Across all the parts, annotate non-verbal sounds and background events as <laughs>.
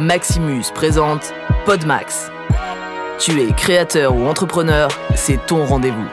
Maximus présente Podmax. Tu es créateur ou entrepreneur, c'est ton rendez-vous.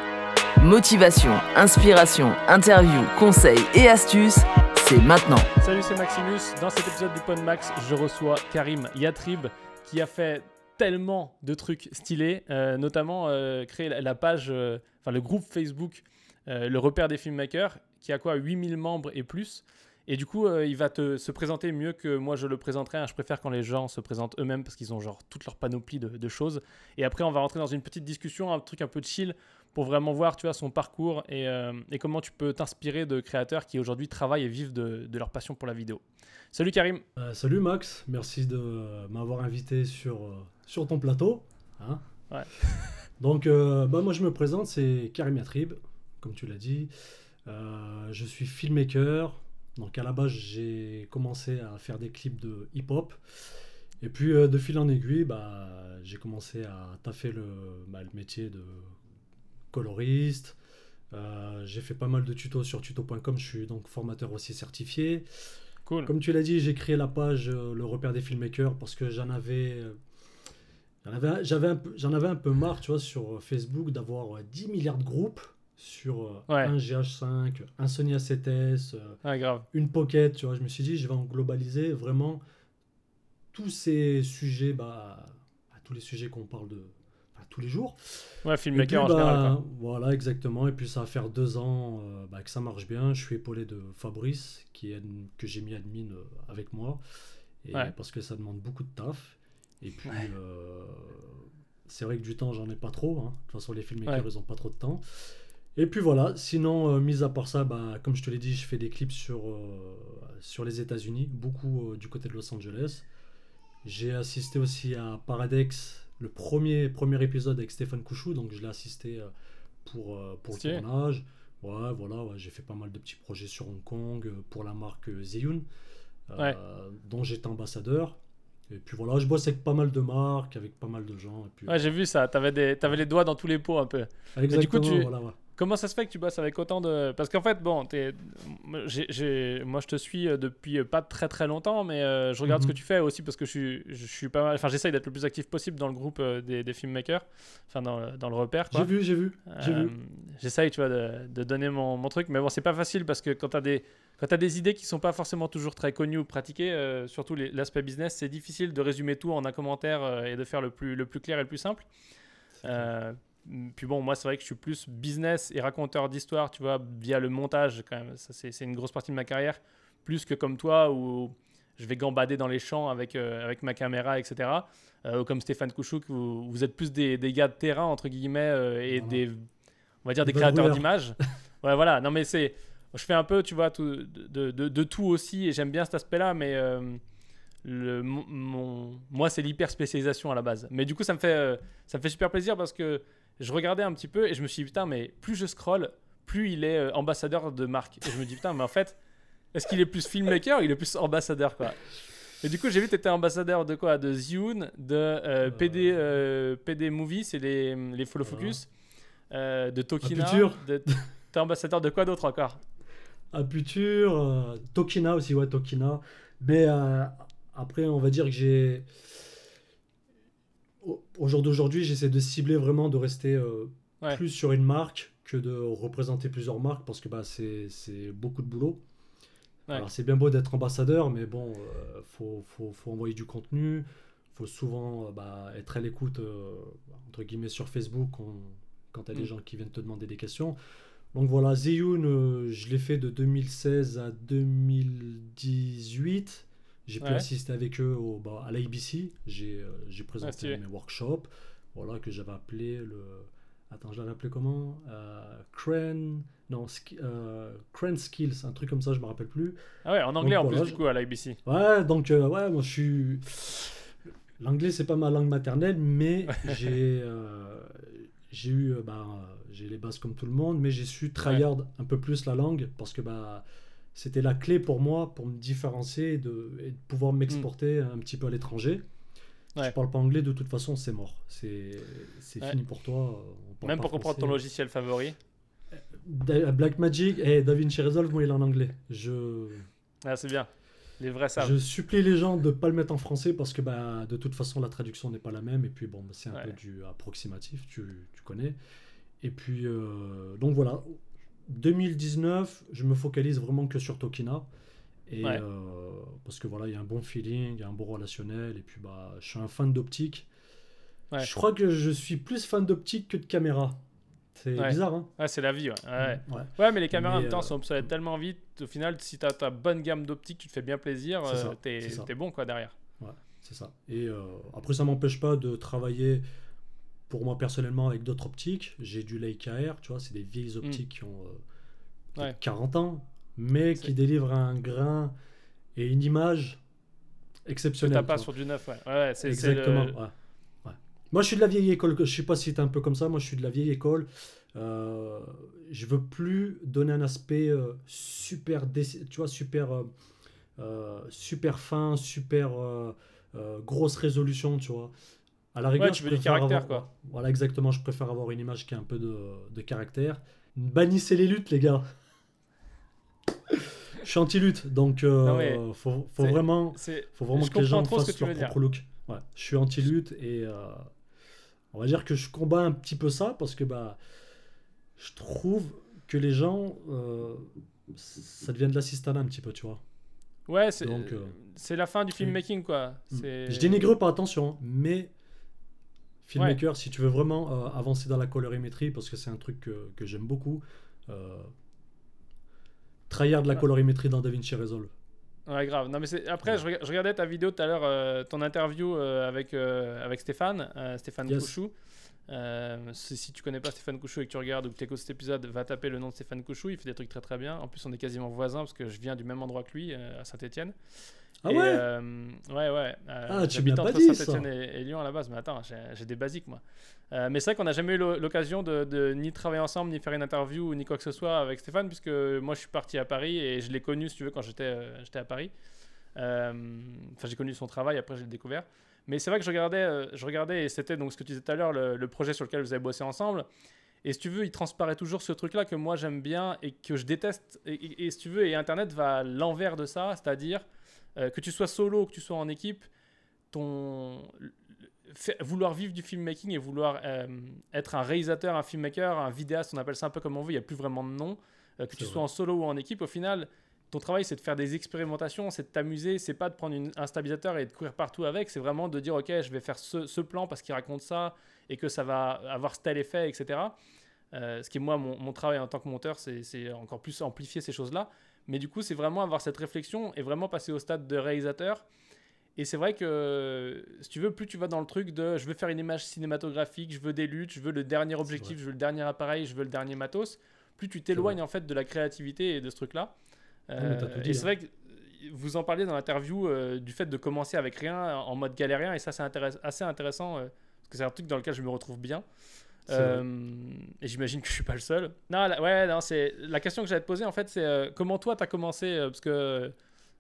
Motivation, inspiration, interview, conseils et astuces, c'est maintenant. Salut, c'est Maximus. Dans cet épisode du Podmax, je reçois Karim Yatrib qui a fait tellement de trucs stylés, euh, notamment euh, créer la, page, euh, enfin le groupe Facebook, le repère des filmmakers, qui a quoi 8000 membres et plus. Et du coup, euh, il va te, se présenter mieux que moi je le présenterai. hein. Je préfère quand les gens se présentent eux-mêmes parce qu'ils ont genre toute leur panoplie de, de choses. Et après, on va rentrer dans une petite discussion, un truc un peu chill pour vraiment voir, tu vois, son parcours et, euh, et comment tu peux t'inspirer de créateurs qui aujourd'hui travaillent et vivent de, de leur passion pour la vidéo. Salut Karim. Euh, salut Max, merci de m'avoir invité sur, sur ton plateau. hein. Ouais. <laughs> Donc, bah, moi je me présente, c'est Karim Yatrib, comme tu l'as dit. Je suis filmmaker. Donc, à la base, j'ai commencé à faire des clips de hip-hop. Et puis, euh, de fil en aiguille, bah, j'ai commencé à taffer le, bah, le métier de coloriste. Euh, j'ai fait pas mal de tutos sur tuto.com, je suis donc formateur aussi certifié. Cool. Comme tu l'as dit, j'ai créé la page euh, Le repère des filmmakers parce que j'en avais. J'en avais, un peu, j'en avais un peu marre, tu vois, sur Facebook d'avoir euh, 10 milliards de groupes sur euh, Ouais. un GH5, un Sony A7S, euh, Ouais, grave. une Pocket, tu vois. Je me suis dit, je vais en globaliser vraiment tous ces sujets, bah, bah, tous les sujets qu'on parle de bah, tous les jours. Ouais, filmmaker puis, en général. bah, quoi. Voilà, exactement. Et puis ça va faire deux ans euh, bah, que ça marche bien. Je suis épaulé de Fabrice, qui est, admin- que j'ai mis admin euh, avec moi. Et Ouais. Parce que ça demande beaucoup de taf. Et puis, Ouais. euh, c'est vrai que du temps, j'en ai pas trop. hein. De toute façon, les filmmakers, Ouais. ils ont pas trop de temps. Et puis voilà, sinon, euh, mis à part ça, bah, comme je te l'ai dit, je fais des clips sur, euh, sur les États-Unis, beaucoup euh, du côté de Los Angeles. J'ai assisté aussi à Paradex, le premier, premier épisode avec Stéphane Couchou, donc je l'ai assisté pour, pour le tournage. Ouais, voilà, ouais, j'ai fait pas mal de petits projets sur Hong Kong pour la marque Zeyun, Ouais. dont j'étais ambassadeur. Et puis voilà, je bosse avec pas mal de marques, avec pas mal de gens. Et puis, Ouais, j'ai vu ça. T'avais, des... T'avais les doigts dans tous les pots un peu. Exactement, du coup, tu- voilà, ouais. Comment ça se fait que tu bosses avec autant de... Parce qu'en fait, bon, j'ai- moi je te suis euh, depuis euh, pas très très longtemps, mais euh, je regarde ce Mhm. que tu fais aussi parce que je suis, je suis pas mal... Enfin, j'essaye d'être le plus actif possible dans le groupe des, des filmmakers, enfin dans, le- dans le repère, quoi. J'ai vu, j'ai vu, j'ai Euh, vu. J'essaye, tu vois, de, de donner mon, mon truc, mais bon, c'est pas facile parce que quand t'as des... Quand tu as des idées qui sont pas forcément toujours très connues ou pratiquées, euh, surtout l'aspect business, c'est difficile de résumer tout en un commentaire et de faire le plus, le plus clair et le plus simple. Euh, puis bon, moi, c'est vrai que je suis plus business et raconteur d'histoire, tu vois, via le montage, quand même. Ça, c'est une grosse partie de ma carrière, plus que comme toi, où je vais gambader dans les champs avec, euh, avec ma caméra, etc. Euh, ou comme Stéphane Kouchouk, où vous êtes plus des, des gars de terrain, entre guillemets, euh, et Voilà. des, on va dire, des créateurs d'images. <laughs> ouais, voilà. Non, mais c'est... Je fais un peu, tu vois, tout- de, de- de tout aussi, et j'aime bien cet aspect-là, mais... euh, le, mon, moi, c'est l'hyper spécialisation à la base. Mais du coup, ça me fait, ça me fait super plaisir parce que je regardais un petit peu et je me suis dit, putain, mais plus je scroll, plus il est euh, ambassadeur de marque. Et je me dis, putain, mais en fait, est-ce qu'il est plus filmmaker ou il est plus ambassadeur, quoi? Et du coup, j'ai vu que tu étais ambassadeur de quoi? De Zioun, de euh, PD, euh, PD Movie, c'est les, les follow focus, euh, de Tokina. De- T'es ambassadeur de quoi d'autre encore? Aputure, euh, Tokina aussi, ouais, Tokina. Mais euh, après, on va dire que j'ai. Au, jour d'aujourd'hui, j'essaie de cibler vraiment, de rester euh, Ouais. plus sur une marque que de représenter plusieurs marques parce que bah, c'est beaucoup de boulot. Ouais. Alors, c'est bien beau d'être ambassadeur, mais bon, euh, faut, faut, faut envoyer du contenu. faut souvent euh, bah, être à l'écoute, euh, entre guillemets, sur Facebook on- quand tu as des Mm. gens qui viennent te demander des questions. Donc voilà, Zeyun, euh, je l'ai fait de 2016 à 2018. J'ai pu assister avec eux au, bah, à l'ABC. J'ai euh, présenté stylé. mes workshops. Voilà, que j'avais appelé le. Attends, je l'avais appelé comment euh, Crane. Non, ski- euh, Crane Skills, un truc comme ça, je me rappelle plus. Ah ouais, en anglais Donc, en plus, voilà, du je- coup, à l'IBC. Ouais, donc, euh, ouais, moi je suis. L'anglais, c'est pas ma langue maternelle, mais <laughs> j'ai euh, j'ai eu. bah, j'ai les bases comme tout le monde, mais j'ai su tryhard un peu plus la langue parce que bah, c'était la clé pour moi pour me différencier et de, et de pouvoir m'exporter un petit peu à l'étranger. Si Ouais. tu parles pas anglais, de toute façon, c'est mort. C'est Ouais. fini pour toi. euh, parle Même pour comprendre ton logiciel favori. Da- Blackmagic et DaVinci Resolve, moi, il est en anglais. Je. Ah, c'est bien. Les vrais savent. Je supplie les gens de ne pas le mettre en français parce que bah, de toute façon la traduction n'est pas la même et puis bon, bah, c'est un Ouais. peu du approximatif, tu, tu connais. Et puis euh, donc voilà, 2019, je me focalise vraiment que sur Tokina. Et Ouais. euh, parce que voilà, il y a un bon feeling, il y a un bon relationnel et puis bah, je suis un fan d'optique. Ouais. Je crois que je suis plus fan d'optique que de caméra. C'est Ouais. bizarre, hein Ouais, c'est la vie, ouais. Ouais, Ouais. Ouais, mais les caméras en Mais, même temps euh, sont obsolètes tellement vite. Au final, si t'as ta bonne gamme d'optique, tu te fais bien plaisir, euh, t'es t'es bon quoi derrière. C'est ça. Et euh, après, ça m'empêche pas de travailler pour moi personnellement avec d'autres optiques. J'ai du Leica R, tu vois, c'est des vieilles optiques qui ont euh, peut-être Mm. Ouais. 40 ans, mais qui délivrent un grain et une image Que exceptionnelle. t'as tu pas sur du neuf, ouais. Ouais, c'est Exactement. le- ouais. Ouais. Moi, je suis de la vieille école. Je sais pas si t'es un peu comme ça. Moi, je suis de la vieille école. Euh, je veux plus donner un aspect euh, super, tu vois, super, euh, euh, super fin, super euh, euh, grosse résolution, tu vois. À la rigueur, tu je veux du caractère, avoir- quoi. Voilà, exactement. Je préfère avoir une image qui a un peu de, de caractère. Bannissez les luttes, les gars. <laughs> je suis anti-lutte, donc euh, faut, vraiment faut vraiment que les gens fassent tu leur propre look. Ouais, je suis anti-lutte et euh, on va dire que je combats un petit peu ça parce que bah, je trouve que les gens, euh, ça devient de l'assistanat un petit peu, tu vois. Ouais, c'est la fin du filmmaking, quoi. Mm. Je dénigre pas, attention, hein, mais filmmaker, si tu veux vraiment euh, avancer dans la colorimétrie, parce que c'est un truc que, que j'aime beaucoup, euh, trahir de la colorimétrie dans DaVinci Resolve. Ouais, grave. Non, mais après, je, rega- je regardais ta vidéo tout à l'heure, euh, ton interview euh, avec, avec Stéphane, Stéphane Yes. Couchou. Euh, si, tu connais pas Stéphane Couchou et que tu regardes ou que tu écoutes cet épisode, va taper le nom de Stéphane Couchou. Il fait des trucs très très bien. En plus, on est quasiment voisins parce que je viens du même endroit que lui, euh, à Saint-Etienne. Ah ouais Ouais, ouais. euh, Ah, tu m'as pas dit Saint-Etienne et, et Lyon à la base, mais attends, j'ai j'ai des basiques moi. Euh, mais c'est vrai qu'on n'a jamais eu l'o- l'occasion de, de ni travailler ensemble, ni faire une interview, ni quoi que ce soit avec Stéphane, puisque moi je suis parti à Paris et je l'ai connu, si tu veux, quand j'étais euh, à Paris. Euh, Enfin, j'ai connu son travail, après je l'ai découvert. Mais c'est vrai que je regardais, euh, je regardais et c'était donc ce que tu disais tout à l'heure, le, le projet sur lequel vous avez bossé ensemble. Et si tu veux, il transparaît toujours ce truc-là que moi j'aime bien et que je déteste. Et, et- et si tu veux, et Internet va à l'envers de ça, c'est-à-dire euh, que tu sois solo ou que tu sois en équipe, ton fait- vouloir vivre du filmmaking et vouloir euh, être un réalisateur, un filmmaker, un vidéaste, on appelle ça un peu comme on veut, il n'y a plus vraiment de nom. Euh, que tu vrai. sois en solo ou en équipe, au final, ton travail c'est de faire des expérimentations, c'est de t'amuser, c'est pas de prendre une- un stabilisateur et de courir partout avec, c'est vraiment de dire ok, je vais faire ce, ce plan parce qu'il raconte ça et que ça va avoir tel effet, etc. Euh, ce qui est moi, mon, mon travail en tant que monteur, c'est encore plus amplifier ces choses-là. Mais du coup, c'est vraiment avoir cette réflexion et vraiment passer au stade de réalisateur. Et c'est vrai que, si tu veux, plus tu vas dans le truc de je veux faire une image cinématographique, je veux des luttes, je veux le dernier objectif, je veux le dernier appareil, je veux le dernier matos, plus tu t'éloignes en fait de la créativité et de ce truc-là. T'as Euh, dit, et c'est hein. vrai que vous en parliez dans l'interview euh, du fait de commencer avec rien en mode galérien, et ça c'est intéress- assez intéressant euh, parce que c'est un truc dans lequel je me retrouve bien. Et j'imagine que je suis pas le seul. Non, la, ouais, non, c'est la question que j'allais te poser en fait, c'est comment toi t'as commencé parce que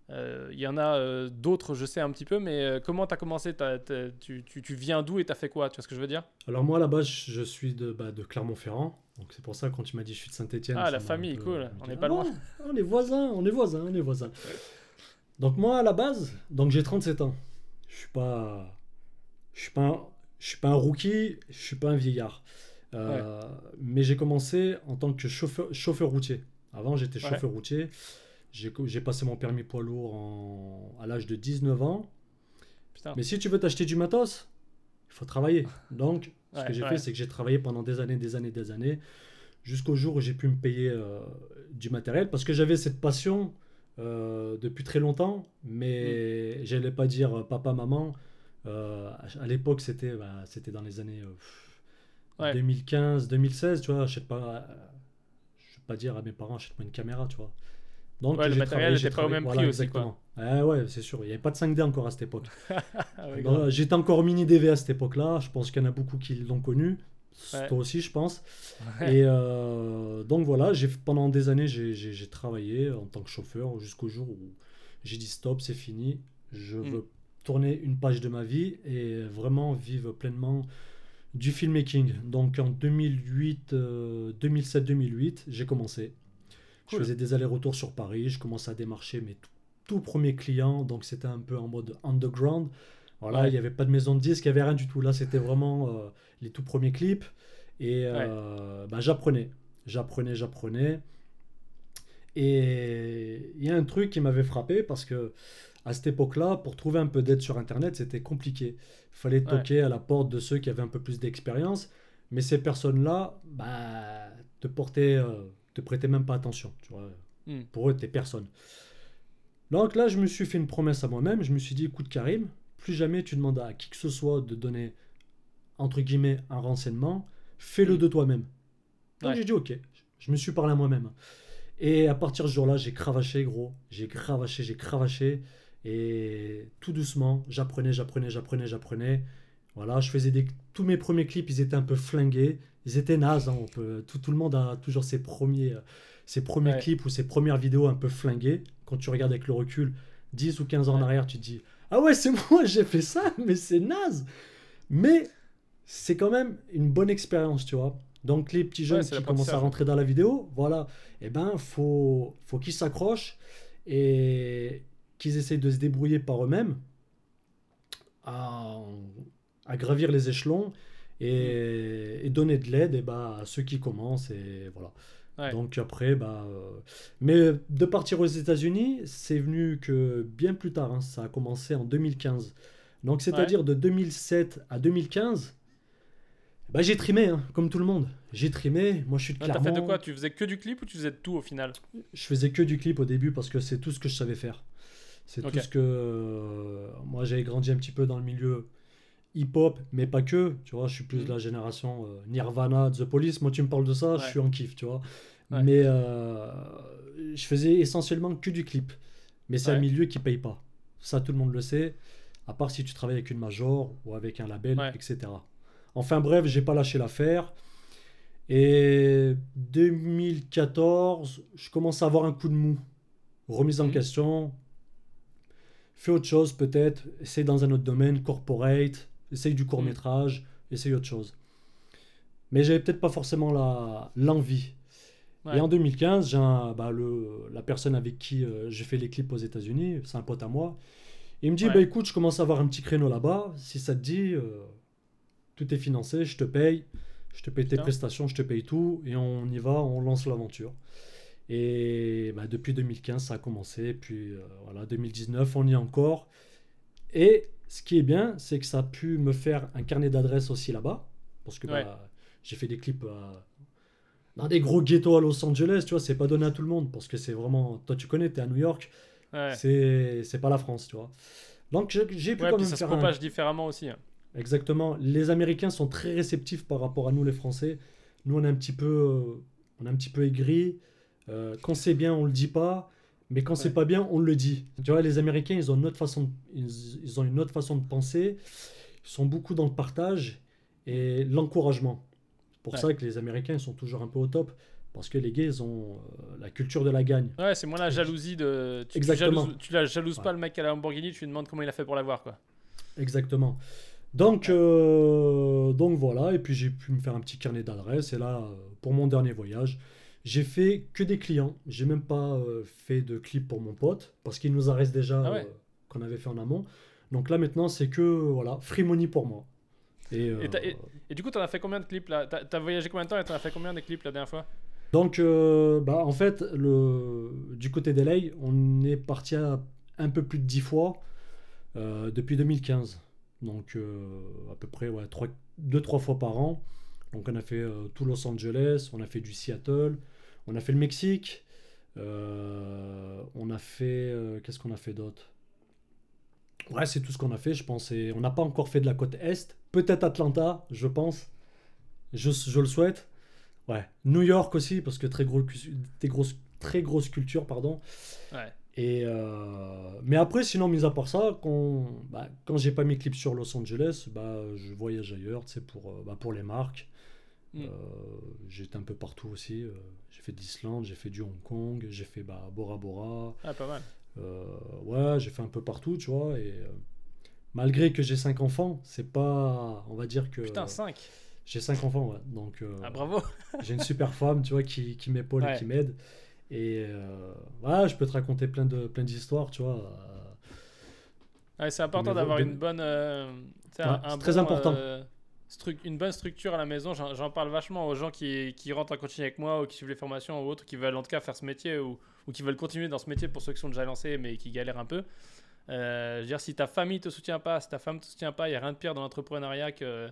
il y en a d'autres, je sais un petit peu, mais comment t'as commencé T'as- t'as- tu, tu, tu viens d'où et t'as fait quoi? Tu vois ce que je veux dire? Alors moi, base, je suis de, bah, de Clermont-Ferrand. Donc c'est pour ça, quand tu m'as dit je suis de Saint-Etienne. Ah, la famille, cool. On est pas loin. On est voisins, on est voisins, on est voisins. Donc moi, à la base, donc j'ai 37 ans. Je suis pas... Je suis pas un, je suis pas un rookie, je suis pas un vieillard. Euh, Mais j'ai commencé en tant que chauffeur, chauffeur routier. Avant, j'étais Ouais. chauffeur routier. J'ai passé mon permis poids lourd en- à l'âge de 19 ans. Putain. Mais si tu veux t'acheter du matos, il faut travailler. Donc, ce Ouais, que j'ai ouais. fait, c'est que j'ai travaillé pendant des années, des années, des années, jusqu'au jour où j'ai pu me payer euh, du matériel, parce que j'avais cette passion euh, depuis très longtemps, Mm. mais j'allais pas dire euh, papa, maman. Euh, à l'époque, c'était bah, c'était dans les années euh, Ouais. 2015, 2016, tu vois. Je sais pas, je vais pas dire à mes parents, achète-moi une caméra, tu vois. Donc, Ouais, le matériel travaillé, était j'ai pas au même voilà, prix aussi, exactement. Ouais, ouais, c'est sûr. Il n'y avait pas de 5D encore à cette époque. <laughs> Ah ouais. J'étais encore mini DV à cette époque-là. Je pense qu'il y en a beaucoup qui l'ont connu. Ouais. Toi aussi, je pense. Et euh, donc voilà, pendant des années, j'ai- travaillé en tant que chauffeur jusqu'au jour où j'ai dit stop, c'est fini. Je Mm. veux tourner une page de ma vie et vraiment vivre pleinement du filmmaking. Donc en 2008, 2007-2008, j'ai commencé. Je faisais des allers-retours sur Paris. Je commençais à démarcher tout- tout premiers clients, donc c'était un peu en mode underground. Voilà, il n'y avait pas de maison de disques, il n'y avait rien du tout. Là, c'était vraiment euh, les tout premiers clips. Et euh, bah, j'apprenais, j'apprenais, j'apprenais. Et il y a un truc qui m'avait frappé parce que à cette époque-là, pour trouver un peu d'aide sur Internet, c'était compliqué. Il fallait toquer à la porte de ceux qui avaient un peu plus d'expérience. Mais ces personnes-là, bah, te portaient, euh, te prêtaient même pas attention. Tu vois. Hmm. Pour eux, t'es personne. Donc là, je me suis fait une promesse à moi-même. Je me suis dit, écoute Karim, plus jamais tu demandes à qui que ce soit de donner, entre guillemets, un renseignement. Fais-le hmm. de toi-même. Donc j'ai dit, ok. Je me suis parlé à moi-même. Et à partir de ce jour-là, j'ai cravaché, gros. J'ai cravaché, j'ai cravaché. Et tout doucement, j'apprenais, j'apprenais, j'apprenais, j'apprenais. Voilà, je faisais des... tous mes premiers clips, ils étaient un peu flingués. Ils étaient nazes. Hein, on peut... tout, tout, le monde a toujours ses premiers, euh, ses premiers clips ou ses premières vidéos un peu flinguées. Quand tu regardes avec le recul, 10 ou 15 ans en arrière, tu te dis Ah ouais, c'est <laughs> moi, j'ai fait ça, mais c'est naze. Mais c'est quand même une bonne expérience, tu vois. Donc les petits jeunes qui commencent à rentrer dans la vidéo, voilà, eh ben faut faut qu'ils s'accrochent et qu'ils essayent de se débrouiller par eux-mêmes à, gravir les échelons et, mm. donner de l'aide et bah, à ceux qui commencent. Et voilà. Donc après, bah, euh, mais de partir aux États-Unis, c'est venu que bien plus tard. Hein. ça a commencé en 2015. Donc c'est-à-dire de 2007 à 2015. Bah, j'ai trimé, hein, comme tout le monde. J'ai trimé. Moi, je suis de Clermont. T'as fait de quoi? Tu faisais que du clip ou tu faisais de tout au final? Je faisais que du clip au début parce que c'est tout ce que je savais faire. C'est tout ce que. Euh, moi, j'avais grandi un petit peu dans le milieu hip-hop, mais pas que. Tu vois, je suis plus de mm. la génération euh, Nirvana, The Police. Moi, tu me parles de ça, je suis en kiff, tu vois. Mais euh, je faisais essentiellement que du clip. Mais c'est un milieu qui paye pas. Ça, tout le monde le sait. À part si tu travailles avec une major ou avec un label, etc. Enfin bref, j'ai pas lâché l'affaire. Et 2014, je commence à avoir un coup de mou. Remise en mm. question, fais autre chose peut-être, essaye dans un autre domaine, corporate, essaye du court métrage, mm. essaye autre chose. Mais j'avais peut-être pas forcément l'envie. Et en 2015, j'ai bah, le, la personne avec qui euh, j'ai fait les clips aux États-Unis, c'est un pote à moi. Il me dit bah écoute, je commence à avoir un petit créneau là-bas. Si ça te dit, euh, tout est financé, je te paye, je te paye tes prestations, je te paye tout, et on y va, on lance l'aventure. Et bah, depuis 2015, ça a commencé. Puis euh, voilà, 2019, on y est encore. Et ce qui est bien, c'est que ça a pu me faire un carnet d'adresses aussi là-bas. Parce que bah, j'ai fait des clips euh, dans des gros ghettos à Los Angeles. Tu vois, c'est pas donné à tout le monde. Parce que c'est vraiment. Toi, tu connais, tu es à New York. C'est pas la France, tu vois. Donc j'ai pu quand même ça se propage différemment aussi. Hein. Exactement. Les Américains sont très réceptifs par rapport à nous, les Français. Nous, on est un petit peu, euh, on est un petit peu aigris. Euh, quand c'est bien, on le dit pas, mais quand c'est pas bien, on le dit. Tu vois, les Américains, ils ont une autre façon, de, ils, ont une autre façon de penser. Ils sont beaucoup dans le partage et l'encouragement. C'est pour ça que les Américains sont toujours un peu au top. Parce que les gays, ils ont euh, la culture de la gagne. Ouais, c'est moins la jalousie de. Tu, Exactement. Tu, la jalouses pas le mec à la Lamborghini, tu lui demandes comment il a fait pour l'avoir, quoi. Exactement. Donc, euh, donc voilà, et puis j'ai pu me faire un petit carnet d'adresses. Et là, pour mon dernier voyage, j'ai fait que des clients. J'ai même pas euh, fait de clip pour mon pote parce qu'il nous en reste déjà ah euh, qu'on avait fait en amont. Donc là maintenant c'est que voilà free money pour moi. Et, euh, et, du coup tu as fait combien de clips là? T'as as voyagé combien de temps et as fait combien de clips la dernière fois? Donc bah en fait le du côté d'LA on est parti à un peu plus de 10 fois depuis 2015. Donc à peu près ouais, 2-3 fois par an. Donc on a fait tout Los Angeles, on a fait du Seattle, on a fait le Mexique. Euh, on a fait. Euh, qu'est-ce qu'on a fait d'autre? Ouais, c'est tout ce qu'on a fait, je pense. on n'a pas encore fait de la côte Est. Peut-être Atlanta, je pense. Je, le souhaite. Ouais. New York aussi, parce que très, gros, des grosses, très grosse culture, pardon. Ouais. Et euh, mais après, sinon, mis à part ça, quand, bah, quand j'ai pas mes clips sur Los Angeles, bah, je voyage ailleurs, c'est pour, bah, pour les marques. Mm. J'étais un peu partout aussi fait d'Islande, j'ai fait du Hong Kong, j'ai fait bah, Bora Bora. Ah, pas mal. Euh, ouais, j'ai fait un peu partout, tu vois. Et euh, malgré que j'ai 5 enfants, c'est pas. On va dire que. Putain, 5 J'ai 5 enfants, ouais. Donc, euh, ah, bravo <laughs> J'ai une super femme, tu vois, qui, qui m'épaule et qui m'aide. Et euh, voilà, je peux te raconter plein de plein d'histoires, tu vois. Ouais, c'est important d'avoir une bonne. euh, tu sais, Ouais, un- un c'est très bon, important. euh, une bonne structure à la maison. J'en parle vachement aux gens qui, qui rentrent en coaching avec moi ou qui suivent les formations ou autres, qui veulent en tout cas faire ce métier ou, ou qui veulent continuer dans ce métier pour ceux qui sont déjà lancés mais qui galèrent un peu. Euh, je veux dire, si ta famille te soutient pas, si ta femme te soutient pas, il n'y a rien de pire dans l'entrepreneuriat que,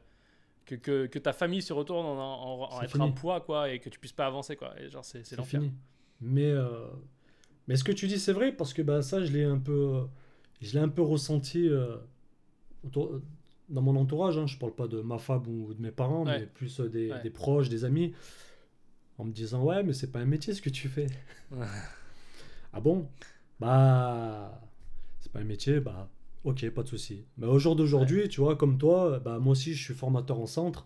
que, que, que ta famille se retourne en, en, en C'est être un poids quoi, et que tu puisses pas avancer. Quoi. Et genre, c'est c'est C'est l'enfer. fini. Mais, euh, mais ce que tu dis, c'est vrai, parce que bah, ça, je l'ai un peu, je l'ai un peu ressenti euh, autour- dans mon entourage. Hein. Je parle pas de ma femme ou de mes parents, Ouais. mais plus euh, des, Ouais. des proches, des amis, en me disant Ouais, mais c'est pas un métier ce que tu fais. <laughs> Ah bon? Bah, c'est pas un métier, bah, ok, pas de souci. Mais au jour d'aujourd'hui, tu vois, comme toi, bah, moi aussi, je suis formateur en centre,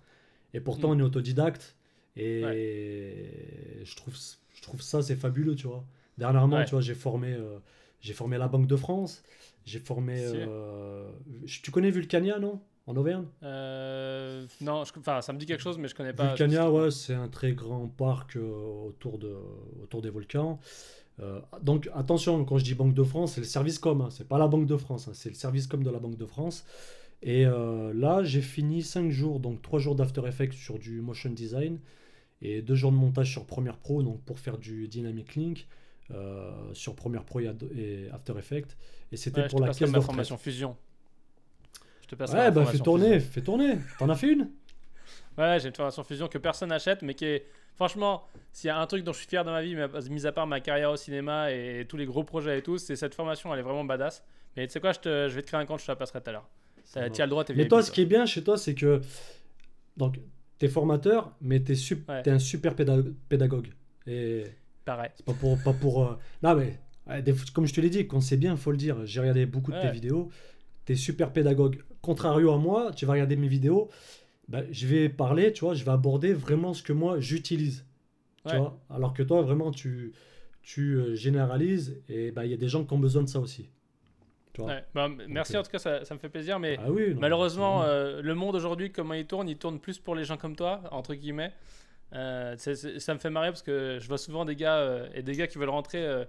et pourtant, Mm. on est autodidacte, et je, trouve, je trouve ça, c'est fabuleux, tu vois. Dernièrement, tu vois, j'ai formé, euh, j'ai formé la Banque de France, j'ai formé. Euh, tu connais Vulcania, non? En Auvergne? Euh, non, je- enfin, ça me dit quelque chose, mais je connais pas. Vulcania, ouais, c'est un très grand parc euh, autour, de, autour des volcans. Donc attention, quand je dis Banque de France, c'est le service com, hein, c'est pas la Banque de France, hein, c'est le service com de la Banque de France. Et là, j'ai fini 5 jours, donc 3 jours d'After Effects sur du motion design et 2 jours de montage sur Premiere Pro, donc pour faire du Dynamic Link euh, sur Premiere Pro et After Effects. Et c'était Ouais, pour la caisse de formation fusion. Je te passerai Ouais, bah fais tourner, fusion. fais tourner. T'en as fait une? Ouais, j'ai une formation fusion que personne n'achète, mais qui est. Franchement, s'il y a un truc dont je suis fier dans ma vie, mis à part ma carrière au cinéma et tous les gros projets et tout, c'est cette formation, elle est vraiment badass. Mais tu sais quoi, je, te- je vais te créer un compte, je te la passerai tout à l'heure. Va. Tu as le droit, t'es Mais toi, ce qui est bien chez toi, c'est que donc t'es formateur, mais t'es sup- Ouais. t'es un super péda- pédagogue. Et C'est pas pour pas pour euh, non mais des comme je te l'ai dit, quand c'est bien, faut le dire. J'ai regardé beaucoup de tes vidéos. T'es super pédagogue. Contrario à moi, tu vas regarder mes vidéos. bah, je vais parler, tu vois, je vais aborder vraiment ce que moi j'utilise. Tu vois, alors que toi, vraiment, tu tu euh, généralises et bah il y a des gens qui ont besoin de ça aussi. Ouais. Bah, merci euh, en tout cas, ça, ça me fait plaisir, mais. Ah oui. non, Malheureusement, euh, le monde aujourd'hui, comment il tourne, il tourne plus pour les gens comme toi, entre guillemets. Euh, ça me fait marrer parce que je vois souvent des gars euh, et des gars qui veulent rentrer euh,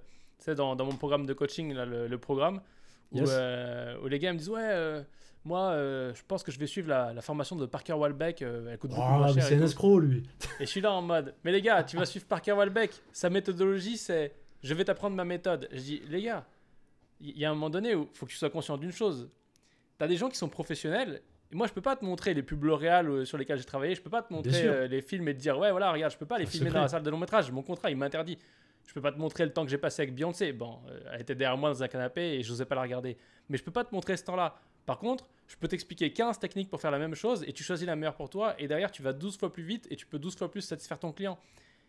dans, dans mon programme de coaching, là, le, le programme, où, Yes. euh, où les gars me disent Ouais, moi, je pense que je vais suivre la, la formation de Parker Walbeck, elle coûte beaucoup moins cher. c'est un escroc lui. <laughs> Et je suis là en mode, mais les gars, tu vas suivre Parker Walbeck. Sa méthodologie, c'est je vais t'apprendre ma méthode. Je dis, les gars, il y a un moment donné où il faut que tu sois conscient d'une chose. Tu as des gens qui sont professionnels. Et moi, je peux pas te montrer les pubs L'Oréal euh, sur lesquels j'ai travaillé. Je peux pas te montrer euh, les films et te dire, ouais, voilà, regarde, je peux pas les filmer secret. dans la salle de long métrage. Mon contrat, il m'interdit. Je peux pas te montrer le temps que j'ai passé avec Beyoncé. Bon, euh, elle était derrière moi dans un canapé et je n'osais pas la regarder. Mais je peux pas te montrer ce temps-là. Par contre, je peux t'expliquer 15 techniques pour faire la même chose et tu choisis la meilleure pour toi. Et derrière, tu vas 12 fois plus vite et tu peux 12 fois plus satisfaire ton client.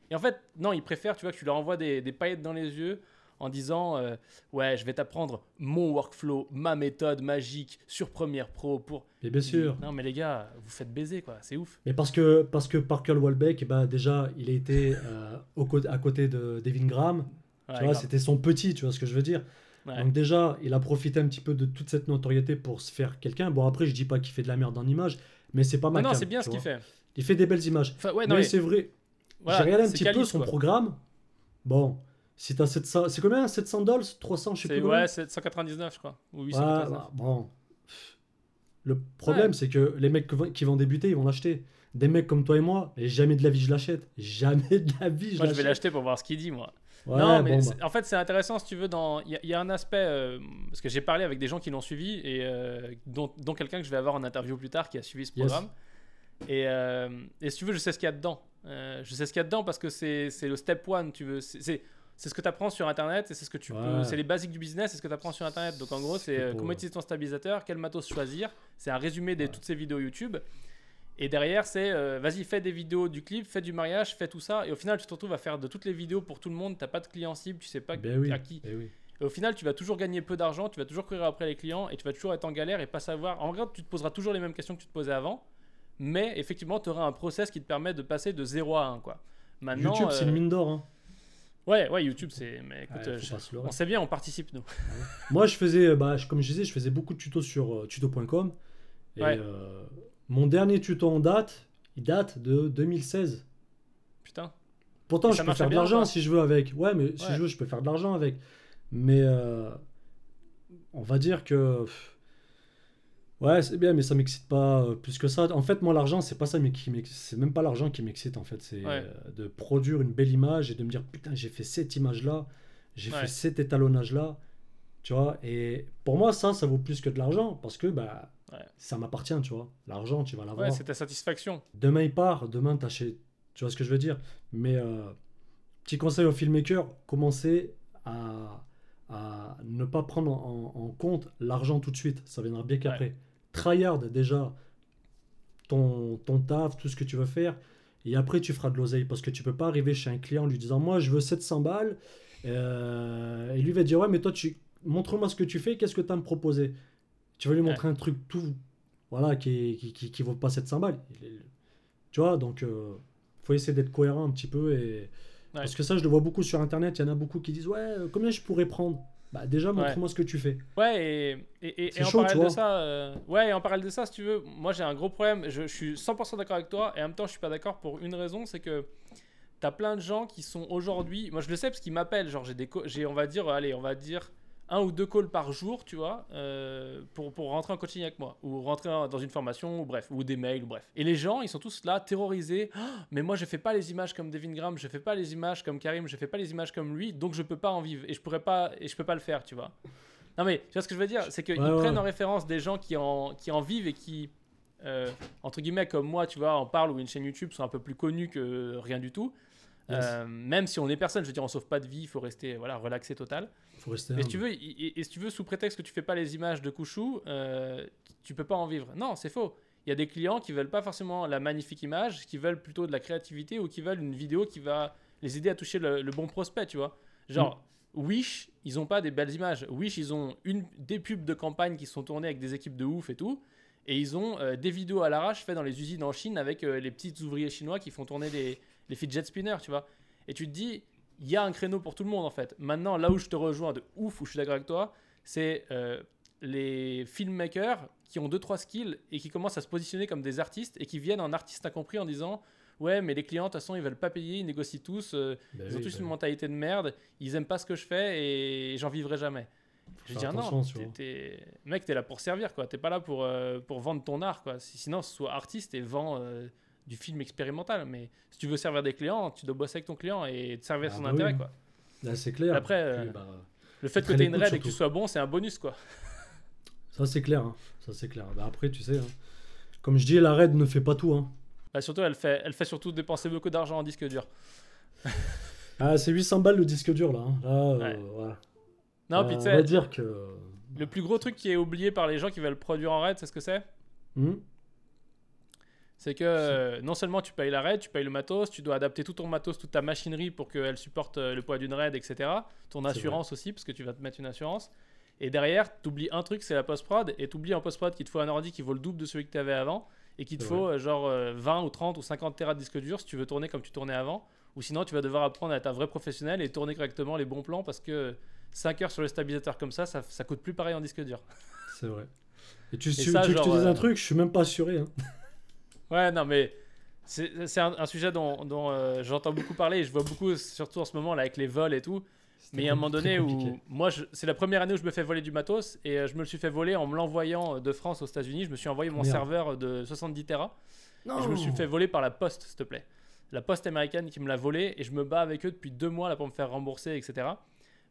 Et en fait, non, ils préfèrent, tu vois, que tu leur envoies des, des paillettes dans les yeux en disant euh, Ouais, je vais t'apprendre mon workflow, ma méthode magique sur Premiere Pro pour. Mais bien sûr. Non, mais les gars, vous faites baiser, quoi. C'est ouf. Mais parce que, parce que Parker Walbeck, bah, déjà, il a été euh, au à côté de Devin Graham. Ouais, tu vois, c'était son petit, tu vois ce que je veux dire. Ouais. Donc déjà, il a profité un petit peu de toute cette notoriété pour se faire quelqu'un. Bon, après, je dis pas qu'il fait de la merde en image, mais c'est pas non, ma non, c'est bien ce qu'il fait. Il fait des belles images. Enfin, ouais, non, mais mais c'est vrai. voilà, J'ai regardé un petit peu son quoi. programme. Bon, si t'as 700... C'est combien 700 dollars 300, je sais plus ouais, c'est 199, je crois. Ou Ouais, 899. bah, bon. Le problème, Ouais. c'est que les mecs qui vont- débuter, ils vont l'acheter. Des mecs comme toi et moi, et jamais de la vie je l'achète. Jamais de la vie je Moi, je vais l'achète. l'acheter pour voir ce qu'il dit, moi. Ouais, non, mais bon, bah. en fait, c'est intéressant si tu veux. dans Il y, a- il y a un aspect. euh, parce que j'ai parlé avec des gens qui l'ont suivi, et euh, dont, dont quelqu'un que je vais avoir en interview plus tard qui a suivi ce Yes. programme. Et, euh, et si tu veux, je sais ce qu'il y a dedans. Je sais ce qu'il y a dedans parce que c'est c'est le step one, tu veux. C'est c'est- ce que tu apprends sur Internet et c'est ce que tu peux. C'est les basiques du business, c'est ce que tu apprends sur Internet. Donc en gros, c'est euh, comment utiliser ton stabilisateur, quel matos choisir. C'est un résumé de Ouais. toutes ces vidéos YouTube. Et derrière, c'est euh, vas-y, fais des vidéos du clip, fais du mariage, fais tout ça. Et au final, tu te retrouves à faire de toutes les vidéos pour tout le monde. T'as pas de client cible, tu sais pas Ben oui, à qui. ben oui. Et au final, tu vas toujours gagner peu d'argent, tu vas toujours courir après les clients et tu vas toujours être en galère et pas savoir. En vrai, tu te poseras toujours les mêmes questions que tu te posais avant. Mais effectivement, tu auras un process qui te permet de passer de 0 à 1. Quoi. Maintenant, YouTube, c'est euh, une mine d'or. hein. Ouais, ouais, YouTube, c'est. Mais écoute, Ouais, euh, je- se on sait bien, on participe, nous. Moi, je faisais, euh, bah, comme je disais, je faisais beaucoup de tutos sur euh, tuto.com. Et Ouais. euh, mon dernier tuto en date, il date de 2016. Putain. Pourtant, je peux faire de l'argent si je veux avec. Ouais, mais si je veux, je peux faire de l'argent avec. Mais euh, on va dire que. pff, Ouais, c'est bien, mais ça m'excite pas euh, plus que ça. En fait, moi, l'argent, c'est pas ça mais qui m'excite. C'est même pas l'argent qui m'excite, en fait. C'est Ouais. euh, de produire une belle image et de me dire, putain, j'ai fait cette image-là, j'ai Ouais. fait cet étalonnage-là. Tu vois, et pour moi, ça, ça vaut plus que de l'argent parce que bah, Ouais. ça m'appartient, tu vois. L'argent, tu vas l'avoir. Ouais, c'est ta satisfaction. Demain, il part, demain, t'achètes. Tu vois ce que je veux dire Mais euh, petit conseil aux filmmakers, commencez à, à ne pas prendre en, en compte l'argent tout de suite. Ça viendra bien qu'après. Tryhard déjà ton, ton taf, tout ce que tu veux faire. Et après, tu feras de l'oseille. Parce que tu peux pas arriver chez un client en lui disant Moi, je veux 700 balles. Euh, et lui va dire Ouais, mais toi, tu montre-moi ce que tu fais. Qu'est-ce que tu as à me proposer? Tu vas lui montrer un truc tout. Voilà, qui, qui, qui, qui vaut pas 700 balles. Tu vois, donc. euh, faut essayer d'être cohérent un petit peu et parce que ça je le vois beaucoup sur internet il y en a beaucoup qui disent ouais euh, combien je pourrais prendre? Bah déjà montre-moi ce que tu fais Ouais, et, et, et- en chaud, parallèle de ça, euh, ouais, et en parallèle de ça, si tu veux, moi j'ai un gros problème. Je, je suis 100% d'accord avec toi, et en même temps, je suis pas d'accord pour une raison, c'est que t'as plein de gens qui sont aujourd'hui. Moi, je le sais parce qu'ils m'appellent. Genre, j'ai des, j'ai, on va dire, allez, on va dire un ou deux calls par jour, tu vois, euh, pour, pour rentrer en coaching avec moi, ou rentrer en- dans une formation, ou bref, ou des mails, ou bref. Et les gens, ils sont tous là, terrorisés. Ah, mais moi, je fais pas les images comme Devin Graham, je fais pas les images comme Karim, je fais pas les images comme lui, donc je peux pas en vivre, et je pourrais pas, et je peux pas le faire, tu vois. Non mais, tu vois ce que je veux dire? C'est qu'ils Ouais, ouais. prennent en référence des gens qui en, qui en vivent et qui, euh, entre guillemets, comme moi, tu vois, en parlent ou une chaîne YouTube sont un peu plus connus que rien du tout. Yes. Euh, même si on est personne, je veux dire, on sauve pas de vie, il faut rester voilà, relaxé total. faut rester Et si tu veux, et, si tu veux, sous prétexte que tu fais pas les images de Couchou, euh, tu peux pas en vivre. Non, c'est faux. Il y a des clients qui veulent pas forcément la magnifique image, qui veulent plutôt de la créativité ou qui veulent une vidéo qui va les aider à toucher le, le bon prospect, tu vois. Genre, Wish, ils ont pas des belles images. Wish, ils ont une, des pubs de campagne qui sont tournées avec des équipes de ouf et tout. Et ils ont euh, des vidéos à l'arrache faites dans les usines en Chine avec euh, les petits ouvriers chinois qui font tourner les, les fidget spinners, tu vois. Et tu te dis, il y a un créneau pour tout le monde en fait. Maintenant, là où je te rejoins de ouf, où je suis d'accord avec toi, c'est euh, les filmmakers qui ont 2-3 skills et qui commencent à se positionner comme des artistes et qui viennent en artiste incompris en disant Ouais, mais les clients, de toute façon, ils veulent pas payer, ils négocient tous, euh, Bah ils ont tous bah une oui. mentalité de merde, ils aiment pas ce que je fais et j'en vivrai jamais. Je veux dire, non, t'es- vois. t'es- mec, t'es là pour servir, quoi. T'es pas là pour, euh, pour vendre ton art, quoi. Si- Sinon, sois artiste et vends du film expérimental. Mais si tu veux servir des clients, tu dois bosser avec ton client et te servir Ah son bah intérêt, oui. quoi. Là, c'est clair Après, Puis, euh, bah, Le fait que tu aies une raid et que tu sois bon, c'est un bonus, quoi. <laughs> ça c'est clair hein. ça c'est clair Bah, après tu sais hein. comme je dis la raid ne fait pas tout hein. Bah, surtout, elle fait, elle fait surtout dépenser beaucoup d'argent en disque dur. <laughs> ah c'est 800 balles le disque dur là hein. là euh, voilà. Non, Euh, puis tu on sais, va dire que le plus gros truc qui est oublié par les gens qui veulent produire en raid, c'est ce que c'est? Hmm? C'est que euh, non seulement tu payes la raid, tu payes le matos, tu dois adapter tout ton matos, toute ta machinerie pour qu'elle supporte euh, le poids d'une raid, etc. Ton assurance aussi, parce que tu vas te mettre une assurance. Et derrière, tu oublies un truc, c'est la post-prod. Et tu oublies en post-prod qu'il te faut un ordi qui vaut le double de celui que tu avais avant. Et qu'il te faut euh, genre euh, 20 ou 30 ou 50 terras de disque dur si tu veux tourner comme tu tournais avant. Ou sinon, tu vas devoir apprendre à être un vrai professionnel et tourner correctement les bons plans parce que 5 heures sur le stabilisateur comme ça, ça, ça coûte plus pareil en disque dur. c'est vrai et tu, tu- ça, tu genre, euh, un truc? Je suis même pas assuré hein. Ouais, non, mais c'est c'est un, un sujet dont, dont, euh, j'entends beaucoup parler et je vois beaucoup, surtout en ce moment, là, avec les vols et tout. Mais il y a un moment donné où, moi, c'est la première année où je me fais voler du matos et euh, je me le suis fait voler en me l'envoyant de France aux États-Unis. Je me suis envoyé mon Merde. serveur de 70 Tera non et je me suis fait voler par la poste, s'il te plaît. La poste américaine qui me l'a volé et je me bats avec eux depuis deux mois là pour me faire rembourser, etc.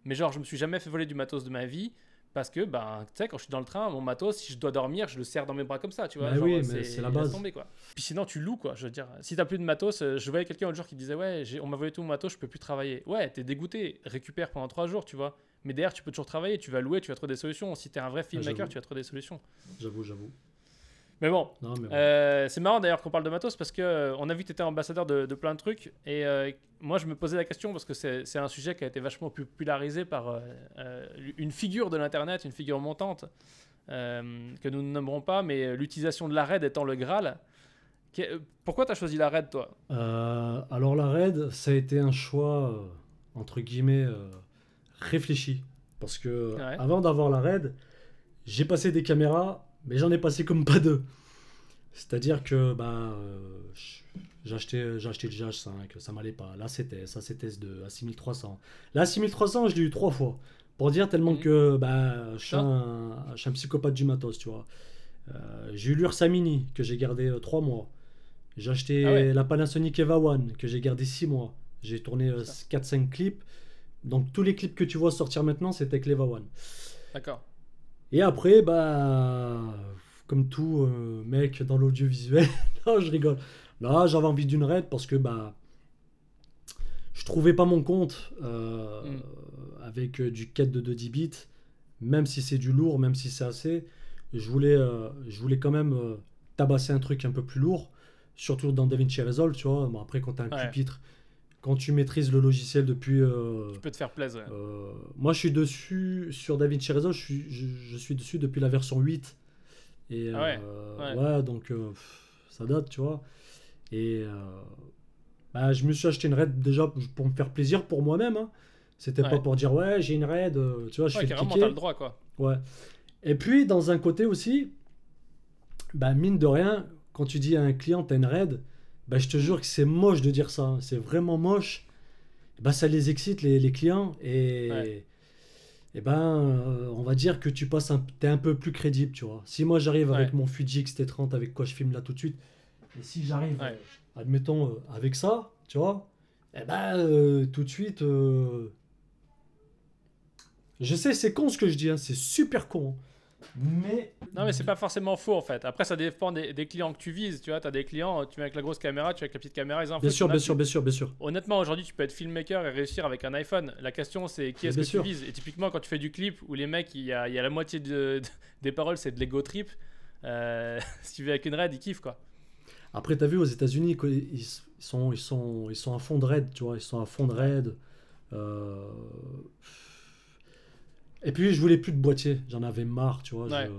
Mais genre, je me suis jamais fait voler du matos de ma vie parce que, ben, tu sais, quand je suis dans le train, mon matos, si je dois dormir, je le serre dans mes bras comme ça, tu vois. Bah genre, oui, mais c'est la base. tomber, quoi. Puis sinon, tu loues, quoi. Je veux dire, si t'as plus de matos, euh, je voyais quelqu'un l'autre jour qui disait, ouais, on m'a volé tout mon matos, je peux plus travailler. Ouais, t'es dégoûté, récupère pendant trois jours, tu vois. Mais derrière, tu peux toujours travailler, tu vas louer, tu vas trouver des solutions. Si t'es un vrai filmmaker, j'avoue. tu vas trouver des solutions. j'avoue j'avoue Mais bon, euh, c'est marrant d'ailleurs qu'on parle de matos parce que euh, on a vu que tu étais ambassadeur de, de plein de trucs et euh, moi je me posais la question parce que c'est un sujet qui a été vachement popularisé par euh, une figure de l'internet, une figure montante que nous ne nommerons pas, mais l'utilisation de la RAID étant le Graal. Que- pourquoi tu as choisi la RAID toi? Alors la raid, ça a été un choix entre guillemets réfléchi parce que Ouais. avant d'avoir la raid, j'ai passé des caméras, mais j'en ai passé comme pas deux. C'est-à-dire que bah, j'ai acheté, j'ai acheté le GH5, ça m'allait pas. Là, c'était ça c'était S2 à 6300. Là, 6300, je l'ai eu trois fois. Pour dire tellement que bah, je, suis un, je suis un psychopathe du matos, tu vois. Euh, j'ai eu l'Ursa Mini que j'ai gardé euh, trois mois. J'ai acheté Ah ouais. la Panasonic Eva One que j'ai gardé six mois. J'ai tourné Putain. 4-5 clips. Donc tous les clips que tu vois sortir maintenant, c'était avec l'Eva One. D'accord. Et après, bah, comme tout euh, mec dans l'audiovisuel, <laughs> non, je rigole. Là, j'avais envie d'une raid parce que bah, je trouvais pas mon compte euh, Mm. avec euh, du quête de 2 bits, même si c'est du lourd, même si c'est assez. Je voulais, euh, je voulais quand même tabasser un truc un peu plus lourd, surtout dans DaVinci Resolve, tu vois. Bon, après, quand tu as un Ouais. pupitre, quand tu maîtrises le logiciel depuis. euh, Tu peux te faire plaisir. euh, moi, je suis dessus sur DaVinci Resolve. Je suis, je, je suis dessus depuis la version 8. Et Ah ouais, euh, ouais. ouais, donc euh, ça date, tu vois. Et bah, je me suis acheté une raid déjà pour me faire plaisir pour moi-même. hein. C'était pas pour dire ouais, j'ai une raid, tu vois, je Ouais, fais le t'as le droit, quoi. Ouais. Et puis, dans un côté aussi, bah, mine de rien, quand tu dis à un client, t'as une raid, bah, je te jure que c'est moche de dire ça. hein. C'est vraiment moche. Bah, ça les excite, les, les clients. Et, Ouais. et ben, euh, on va dire que tu passes un, t'es un peu plus crédible, tu vois. Si moi, j'arrive avec mon Fuji X-T30, avec quoi je filme là tout de suite, et si j'arrive, Ouais. admettons, euh, avec ça, tu vois, et ben, euh, tout de suite... je sais, c'est con ce que je dis, hein, c'est super con. hein. Mais. Non, mais c'est pas forcément faux en fait. Après, ça dépend des, des clients que tu vises. Tu vois, tu as des clients, tu viens avec la grosse caméra, tu viens avec la petite caméra, ils en Bien sûr, bien sûr, bien sûr, bien sûr. Honnêtement, aujourd'hui, tu peux être filmmaker et réussir avec un iPhone. La question, c'est qui est-ce que sûr. tu vises? Et typiquement, quand tu fais du clip où les mecs, il y a, il y a la moitié de- de- <laughs> des paroles, c'est de l'ego trip. euh, <laughs> si tu viens avec une raid, ils kiffent quoi. Après, t'as vu aux États-Unis, ils sont, ils, sont, ils sont à fond de raid, tu vois, ils sont à fond de raid. Euh, Et puis, je voulais plus de boîtier, j'en avais marre, tu vois. Ouais.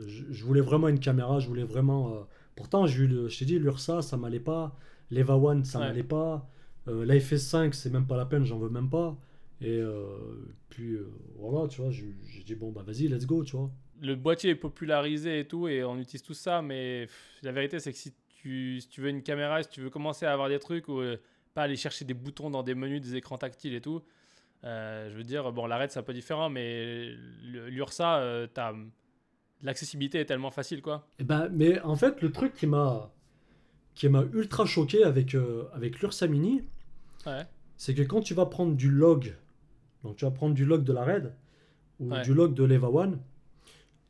Je, je- je voulais vraiment une caméra, je voulais vraiment. euh, Pourtant, j'ai eu le, je t'ai dit, l'Ursa, ça m'allait pas. L'Eva One, ça Ouais. m'allait pas. Euh, la FS5, c'est même pas la peine, j'en veux même pas. Et euh, puis, voilà, tu vois, j'ai dit, bon, bah vas-y, let's go, tu vois. Le boîtier est popularisé et tout, et on utilise tout ça, mais pff, la vérité, c'est que si tu, si tu veux une caméra, si tu veux commencer à avoir des trucs, ou pas aller chercher des boutons dans des menus, des écrans tactiles et tout, euh, je veux dire, bon, la raid, c'est un peu différent, mais l'URSA, euh, l'accessibilité est tellement facile, quoi. Eh ben, mais en fait, le truc qui m'a qui m'a ultra choqué avec, euh, avec l'Ursa Mini, Ouais, c'est que quand tu vas prendre du log, donc tu vas prendre du log de la RAID ou Ouais. du log de l'Eva One,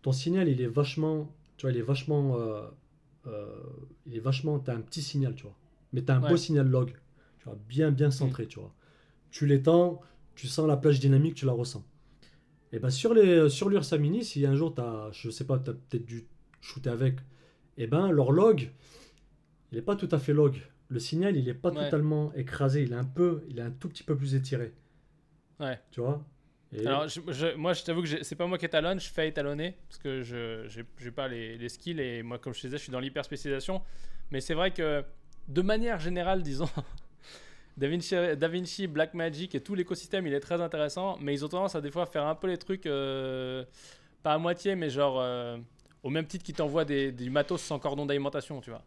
ton signal il est vachement, tu vois, il est vachement, euh, il est vachement, t'as un petit signal, tu vois, mais t'as un Ouais. beau signal log, tu vois, bien bien centré, tu vois. Tu l'étends, tu sens la plage dynamique, tu la ressens. Et ben sur les sur l'Ursa Mini, si un jour t'as, je sais pas, t'as peut-être dû shooter avec, et ben leur log, il est pas tout à fait log. Le signal, il est pas Ouais. totalement écrasé, il est un peu, il est un tout petit peu plus étiré. ouais. Tu vois? Et- Alors, je- je- moi, je t'avoue que c'est pas moi qui étalonne, je fais étalonner parce que je j'ai pas les, les skills et moi, comme je te disais, je suis dans l'hyper spécialisation. Mais c'est vrai que de manière générale, disons, <laughs> DaVinci, DaVinci, Blackmagic et tout l'écosystème, il est très intéressant, mais ils ont tendance à des fois faire un peu les trucs euh, pas à moitié, mais genre euh, au même titre qu'ils t'envoient des, matos sans cordon d'alimentation, tu vois.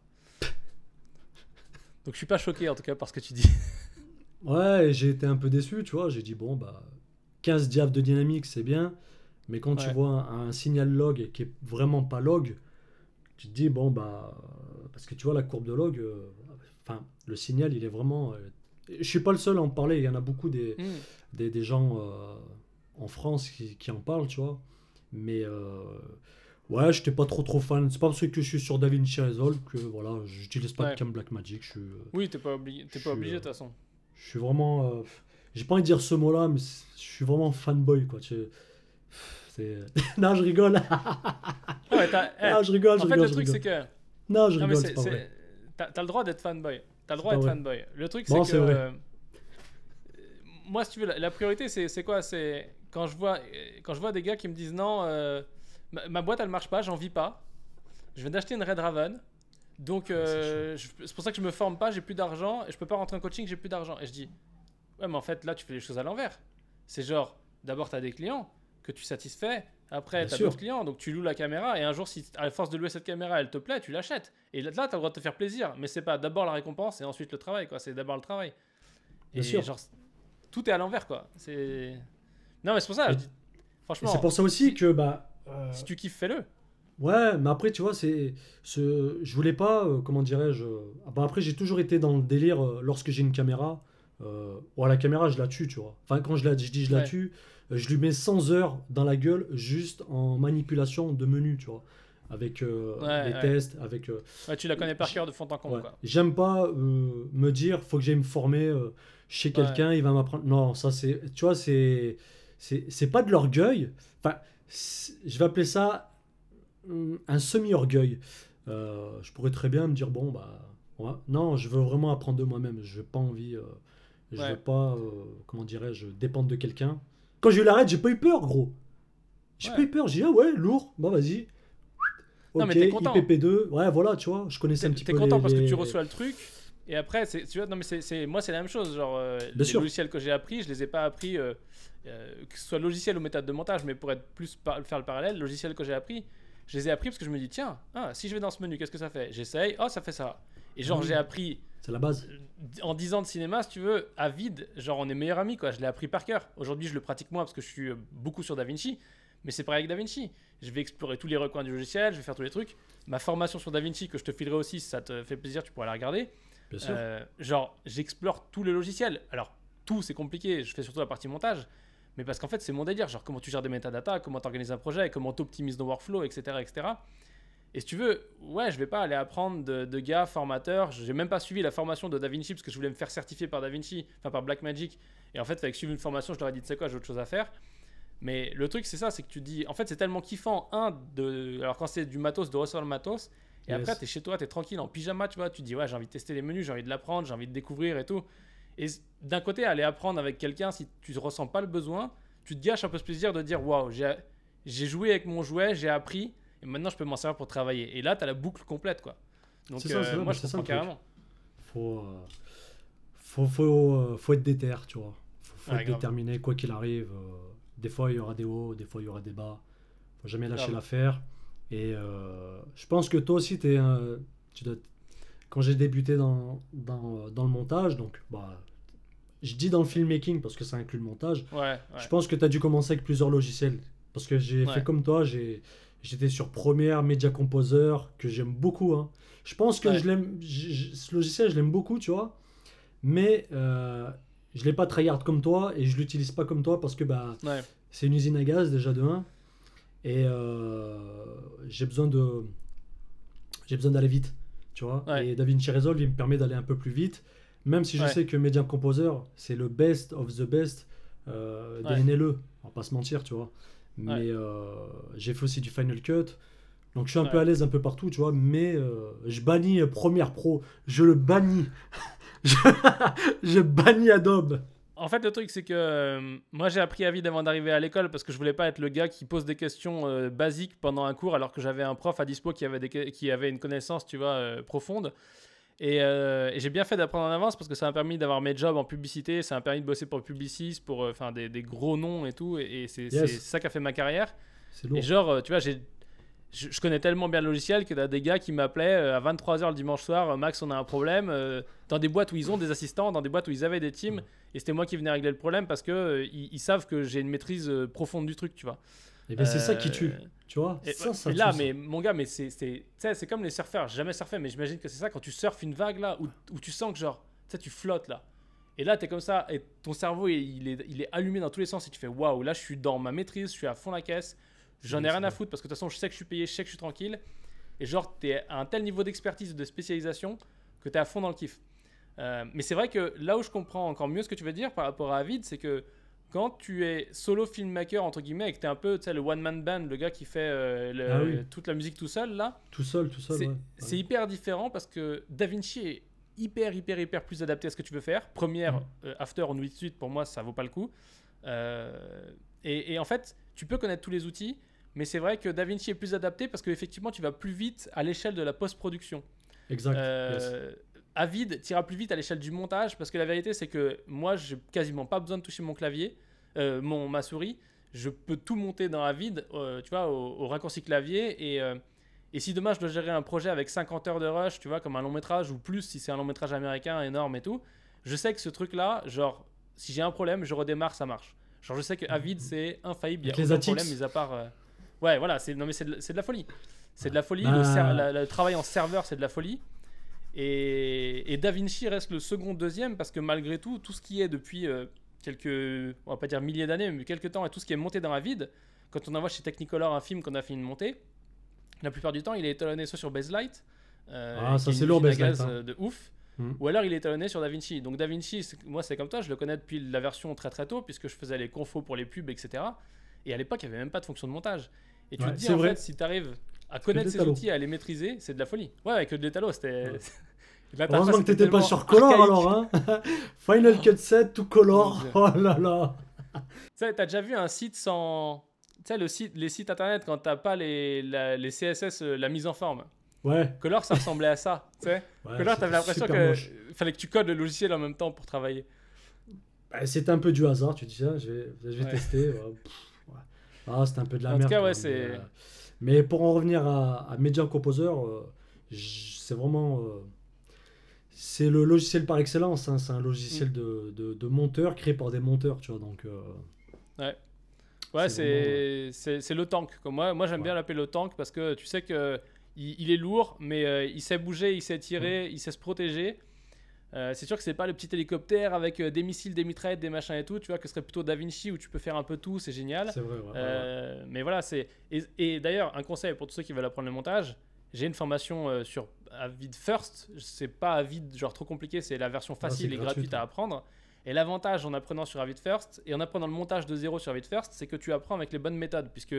Donc je suis pas choqué en tout cas par ce que tu dis. <laughs> Ouais, j'ai été un peu déçu, tu vois. J'ai dit, bon, bah, 15 diables de dynamique, c'est bien. Mais quand tu vois un, un signal log qui est vraiment pas log, tu te dis, bon, bah. Parce que tu vois, la courbe de log, euh, enfin, le signal, il est vraiment. Je suis pas le seul à en parler. Il y en a beaucoup des, Hmm. des, des gens euh, en France qui, qui en parlent, tu vois. Mais. euh, Ouais, j'étais pas trop trop fan. C'est pas parce que je suis sur DaVinci Resolve que voilà, j'utilise pas Ouais. de cam Blackmagic. Je suis, euh, Oui, t'es pas obligé, t'es pas suis, obligé de euh, toute façon. je suis vraiment. euh, J'ai pas envie de dire ce mot-là, mais je suis vraiment fanboy, quoi. Tu- C'est... <laughs> non, je rigole. <laughs> Ouais, eh, non, je rigole, je en fait, rigole. le truc, c'est que. Non, je Non, rigole, c'est, c'est pas c'est- vrai. T'as, t'as le droit d'être fanboy. T'as le droit d'être fanboy. Le truc, Bon, c'est que. euh, moi, si tu veux, la, la priorité, c'est, quoi? C'est quand je, vois, quand je vois des gars qui me disent non, euh, ma, ma boîte, elle marche pas, j'en vis pas. Je viens d'acheter une Red Raven. Donc, euh, je- c'est pour ça que je me forme pas, j'ai plus d'argent. Et je peux pas rentrer en coaching, j'ai plus d'argent. Et je dis, ouais, mais en fait, là, tu fais les choses à l'envers. C'est genre, d'abord, tu as des clients que tu satisfais, Après, tu as d'autres clients, donc tu loues la caméra et un jour, si à force de louer cette caméra, elle te plaît, tu l'achètes. Et là, tu as le droit de te faire plaisir, mais c'est pas d'abord la récompense et ensuite le travail, quoi. C'est d'abord le travail. Bien et sûr. genre, tout est à l'envers, quoi. C'est. Non, mais c'est pour ça, je dis- franchement, c'est pour ça aussi que, bah. euh, si tu kiffes, fais-le. Ouais, mais après, tu vois, c'est. Ce... Je voulais pas, euh, comment dirais-je. euh, ah bah après, j'ai toujours été dans le délire euh, lorsque j'ai une caméra. Euh... ouais, la caméra, je la tue, tu vois. Enfin, quand je, la... je dis je la Ouais. tue, euh, je lui mets 100 heures dans la gueule juste en manipulation de menu, tu vois. Avec euh, Ouais, les ouais. tests, avec. euh, Ouais, tu la connais par cœur de fond en comble. J'aime pas euh, me dire, faut que j'aille me former euh, chez quelqu'un, il va m'apprendre. Non, ça c'est. Tu vois, c'est. C'est pas de l'orgueil. Enfin, je vais appeler ça hum, un semi-orgueil. Je pourrais très bien me dire, bon, bah. ouais, non, je veux vraiment apprendre de moi-même. Je n'ai pas envie. euh, je Ouais. veux pas, euh, comment dirais-je, dépendre de quelqu'un. Quand j'ai eu l'arrêt, j'ai pas eu peur, gros. J'ai Ouais. pas eu peur. J'ai dit, ah ouais, lourd, bon, vas-y. Non, Ok, mais t'es content. IPP2, ouais, voilà, tu vois, je connaissais T'es un petit t'es peu content les- parce que tu reçois le truc. Et après, tu vois, non, mais c'est, moi, c'est la même chose. Genre, euh, les sûr. logiciels que j'ai appris, je les ai pas appris, euh, euh, que ce soit logiciel ou méthode de montage, mais pour être plus par- faire le parallèle, logiciels que j'ai appris, je les ai appris parce que je me dis, tiens, ah, si je vais dans ce menu, qu'est-ce que ça fait? J'essaye, oh, ça fait ça. Et genre, Ah oui. j'ai appris C'est la base. euh, en 10 ans de cinéma, si tu veux, à vide, genre, on est meilleurs amis, quoi. Je l'ai appris par cœur. Aujourd'hui, je le pratique moins parce que je suis euh, beaucoup sur DaVinci, mais c'est pareil avec DaVinci. Je vais explorer tous les recoins du logiciel, je vais faire tous les trucs. Ma formation sur DaVinci, que je te filerai aussi, si ça te fait plaisir, tu pourras la regarder. Bien sûr. Euh, genre, j'explore tout le logiciel. Alors, tout, c'est compliqué. Je fais surtout la partie montage. Mais parce qu'en fait, c'est mon délire. Genre, comment tu gères des métadatas, comment tu organises un projet, comment tu optimises ton workflow, etc., etc. Et si tu veux, ouais, je vais pas aller apprendre de, de gars formateurs. J'ai même pas suivi la formation de DaVinci parce que je voulais me faire certifier par DaVinci, enfin par Blackmagic. Et en fait, avec suivre une formation, je leur ai dit, tu sais quoi, j'ai autre chose à faire. Mais le truc, c'est ça, c'est que tu dis, en fait, c'est tellement kiffant, un, de, alors quand c'est du matos, de recevoir le matos, et Yes. après, tu es chez toi, tu es tranquille en pyjama, tu vois, tu dis, ouais, j'ai envie de tester les menus, j'ai envie de l'apprendre, j'ai envie de découvrir et tout. Et d'un côté, aller apprendre avec quelqu'un, si tu ne ressens pas le besoin, tu te gâches un peu ce plaisir de dire, waouh, j'ai joué avec mon jouet, j'ai appris, et maintenant je peux m'en servir pour travailler. Et là, tu as la boucle complète, quoi. Donc, C'est ça, euh, ça, moi, je ça comprends truc. carrément. Faut, euh, faut, faut, euh, faut être déter, tu vois. Faut, faut Ouais, être grave. déterminé, quoi qu'il arrive. des fois, il y aura des hauts, des fois, il y aura des bas. Faut jamais lâcher l'affaire. Et je pense que toi aussi, tu dois, quand j'ai débuté dans, dans, dans le montage, donc, bah, je dis dans le filmmaking parce que ça inclut le montage, Ouais, ouais. je pense que tu as dû commencer avec plusieurs logiciels. Parce que j'ai Ouais. fait comme toi, j'ai- j'étais sur Premiere, Media Composer, que j'aime beaucoup. hein. Je pense que Ouais. je l'aime, ce logiciel, je l'aime beaucoup, tu vois. Mais euh, je l'ai pas tryhard comme toi et je l'utilise pas comme toi parce que bah, Ouais. c'est une usine à gaz déjà de 1. Et euh, j'ai besoin de j'ai besoin d'aller vite, tu vois. Ouais. Et DaVinci Resolve, il me permet d'aller un peu plus vite. Même si je sais que Media Composer, c'est le best of the best euh, des. NLE. On va pas se mentir, tu vois. Mais euh, j'ai fait aussi du Final Cut. Donc je suis un peu à l'aise un peu partout, tu vois. Mais euh, je bannis euh, Premiere Pro. Je le bannis. <laughs> je, <laughs> je bannis Adobe. En fait, le truc, c'est que euh, moi, j'ai appris à vide avant d'arriver à l'école parce que je voulais pas être le gars qui pose des questions euh, basiques pendant un cours alors que j'avais un prof à dispo qui avait, des, qui avait une connaissance, tu vois, euh, profonde. Et, euh, et j'ai bien fait d'apprendre en avance parce que ça m'a permis d'avoir mes jobs en publicité, ça m'a permis de bosser pour Publicis, pour euh, des, des gros noms et tout. Et, et c'est Yes. ça qui a fait ma carrière. Et genre, euh, tu vois, j'ai. Je, je connais tellement bien le logiciel que t'as des gars qui m'appelaient à 23h le dimanche soir, Max, on a un problème, euh, dans des boîtes où ils ont des assistants, dans des boîtes où ils avaient des teams, et c'était moi qui venais régler le problème parce que euh, ils, ils savent que j'ai une maîtrise euh, profonde du truc, tu vois. Et ben c'est ça qui Euh, tue, tu vois. Et, ça, ça et tue, là, ça. mais mon gars, mais c'est, c'est, comme les surfeurs. J'ai jamais surfé, mais j'imagine que c'est ça quand tu surfes une vague là, où, où tu sens que genre, tu sais, tu flottes là. Et là, t'es comme ça, et ton cerveau, il est, il est allumé dans tous les sens, et tu fais waouh, là, je suis dans ma maîtrise, je suis à fond la caisse, j'en ai bien, rien à bien. foutre parce que de toute façon, je sais que je suis payé, je sais que je suis tranquille. Et genre, t'es à un tel niveau d'expertise de spécialisation que t'es à fond dans le kiff. Euh, mais c'est vrai que là où je comprends encore mieux ce que tu veux dire par rapport à Avid, c'est que quand tu es solo filmmaker, entre guillemets, et que tu es un peu le one-man band, le gars qui fait euh, le- Ah oui. toute la musique tout seul, là, Tout seul, tout seul. c'est ouais. Ouais. hyper différent parce que DaVinci est hyper, hyper, hyper plus adapté à ce que tu veux faire. Première, Mhm. euh, After, nuit de suite, pour moi, ça vaut pas le coup. Euh, et, et en fait, tu peux connaître tous les outils, mais c'est vrai que DaVinci est plus adapté parce qu'effectivement, tu vas plus vite à l'échelle de la post-production. Exact. yes. Euh, Avid tira plus vite à l'échelle du montage parce que la vérité c'est que moi j'ai quasiment pas besoin de toucher mon clavier, euh, mon, ma souris. je peux tout monter dans Avid, euh, tu vois, au, au raccourci clavier. Et, euh, et si demain je dois gérer un projet avec 50 heures de rush, tu vois, comme un long métrage ou plus, si c'est un long métrage américain énorme et tout, je sais que ce truc-là, genre, si j'ai un problème, je redémarre, ça marche. Genre, je sais que Avid, c'est infaillible, il n'y a les aucun problème, mis à part. Ouais, voilà, c'est non mais c'est de, c'est de la folie. C'est de la folie. Bah. Le, ser- la- le travail en serveur, c'est de la folie. Et, et DaVinci reste le second, deuxième parce que malgré tout, tout ce qui est depuis euh, quelques, on va pas dire milliers d'années, mais quelques temps, et tout ce qui est monté dans la vide, quand on envoie chez Technicolor un film qu'on a fini de monter, la plupart du temps, il est étalonné soit sur Baselight, euh, Ah, ça, c'est lourd, à Baselight, hein. de ouf. Mhm. Ou alors il est étalonné sur DaVinci. Donc DaVinci, moi c'est comme toi, je le connais depuis la version très très tôt, puisque je faisais les confos pour les pubs, etc. Et à l'époque, il n'y avait même pas de fonction de montage. Et tu Ouais, te dis, en vrai. fait, si tu arrives à connaître ces outils, à les maîtriser, c'est de la folie. Ouais, avec le détalo, c'était. Ouais. <laughs> Heureusement que t'étais pas sur Color archaïque. alors, hein <laughs> Final Cut 7, tout Color. Oh là là. Tu sais, t'as déjà vu un site sans. Tu sais, le site, les sites internet, quand t'as pas les, la- les CSS, euh, la mise en forme. Ouais. Color, ça ressemblait à ça. Tu sais, ouais Color, t'avais l'impression que moche. fallait que tu codes le logiciel en même temps pour travailler. Bah, c'était un peu du hasard, tu dis, tiens, je vais, je vais Ouais. tester. ouais, <laughs> pff, ouais. Ah, c'était un peu de la En tout merde. cas, quoi, ouais, c'est- Mais, euh, mais pour en revenir à, à Media Composer, euh, c'est vraiment. euh, c'est le logiciel par excellence. hein, c'est un Mm. logiciel de, de, de monteur créé par des monteurs, tu vois. Donc, euh, Ouais, C'est c'est c'est le tank. Comme moi, moi j'aime Ouais. bien l'appeler le tank parce que tu sais que il, il est lourd, mais euh, il sait bouger, il sait Mm. tirer, il sait se protéger. Euh, c'est sûr que c'est pas le petit hélicoptère avec euh, des missiles, des mitraillettes, des machins et tout. Tu vois que ce serait plutôt Da Vinci où tu peux faire un peu tout, c'est génial. c'est vrai. ouais, ouais, ouais. Euh, mais voilà, c'est. Et, et d'ailleurs, un conseil pour tous ceux qui veulent apprendre le montage j'ai une formation euh, sur Avid First. C'est pas Avid genre trop compliqué, c'est la version Ah, facile et gratuit, gratuite à apprendre. Et l'avantage en apprenant sur Avid First et en apprenant le montage de zéro sur Avid First, c'est que tu apprends avec les bonnes méthodes. Puisque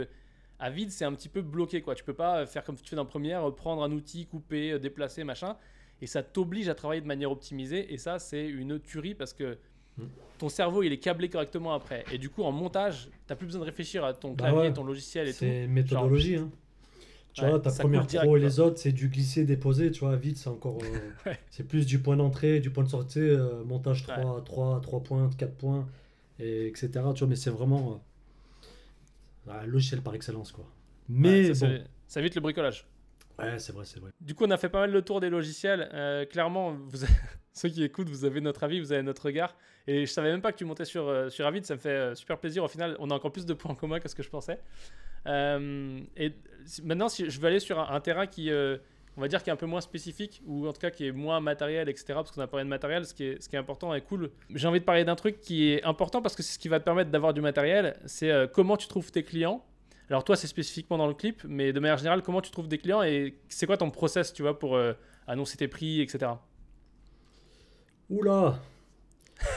Avid, c'est un petit peu bloqué. quoi. Tu peux pas euh, faire comme tu fais dans Premiere, euh, prendre un outil, couper, euh, déplacer, machin. Et ça t'oblige à travailler de manière optimisée. Et ça, c'est une tuerie parce que Mm. ton cerveau, il est câblé correctement après. Et du coup, en montage, t'as plus besoin de réfléchir à ton Bah clavier, ouais. ton logiciel et tout. C'est méthodologie. hein. Tu Ouais, vois, ta première direct, pro et les autres, c'est du glisser-déposer. Tu vois, vite, c'est encore. euh, <laughs> Ouais. C'est plus du point d'entrée, du point de sortie, euh, montage Ouais. 3, 3, 3 points, 4 points, et etc. Tu vois, mais c'est vraiment euh, un logiciel par excellence, quoi. Mais ça, bon, ça évite le bricolage. Ouais, c'est vrai, c'est vrai. Du coup, on a fait pas mal le tour des logiciels. Euh, clairement, vous- <laughs> ceux qui écoutent, vous avez notre avis, vous avez notre regard. Et je savais même pas que tu montais sur, euh, sur Avid. Ça me fait euh, super plaisir. Au final, on a encore plus de points en commun que ce que je pensais. Et maintenant, si je vais aller sur un, un terrain qui, on va dire, qui est un peu moins spécifique, ou en tout cas qui est moins matériel, etc. Parce qu'on a parlé de matériel, ce qui est, ce qui est important et cool. J'ai envie de parler d'un truc qui est important parce que c'est ce qui va te permettre d'avoir du matériel. C'est comment tu trouves tes clients. Alors toi, c'est spécifiquement dans le clip, mais de manière générale, comment tu trouves des clients et c'est quoi ton process, tu vois, pour euh, annoncer tes prix, etc. Oula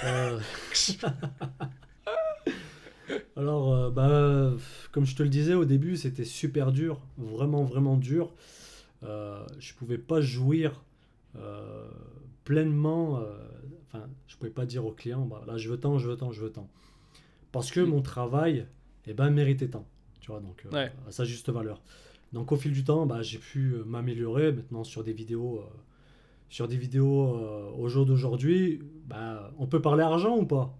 Euh, <laughs> Alors, euh, bah, comme je te le disais au début, c'était super dur, vraiment, vraiment dur. Je pouvais pas jouir pleinement. Enfin, je pouvais pas dire au client, bah, là, je veux tant, je veux tant, je veux tant. Parce que Mm. mon travail, eh ben, méritait tant. Tu vois, donc, euh, Ouais. à sa juste valeur. Donc, au fil du temps, bah, j'ai pu euh, m'améliorer maintenant sur des vidéos. euh, sur des vidéos euh, au jour d'aujourd'hui, bah, on peut parler argent ou pas?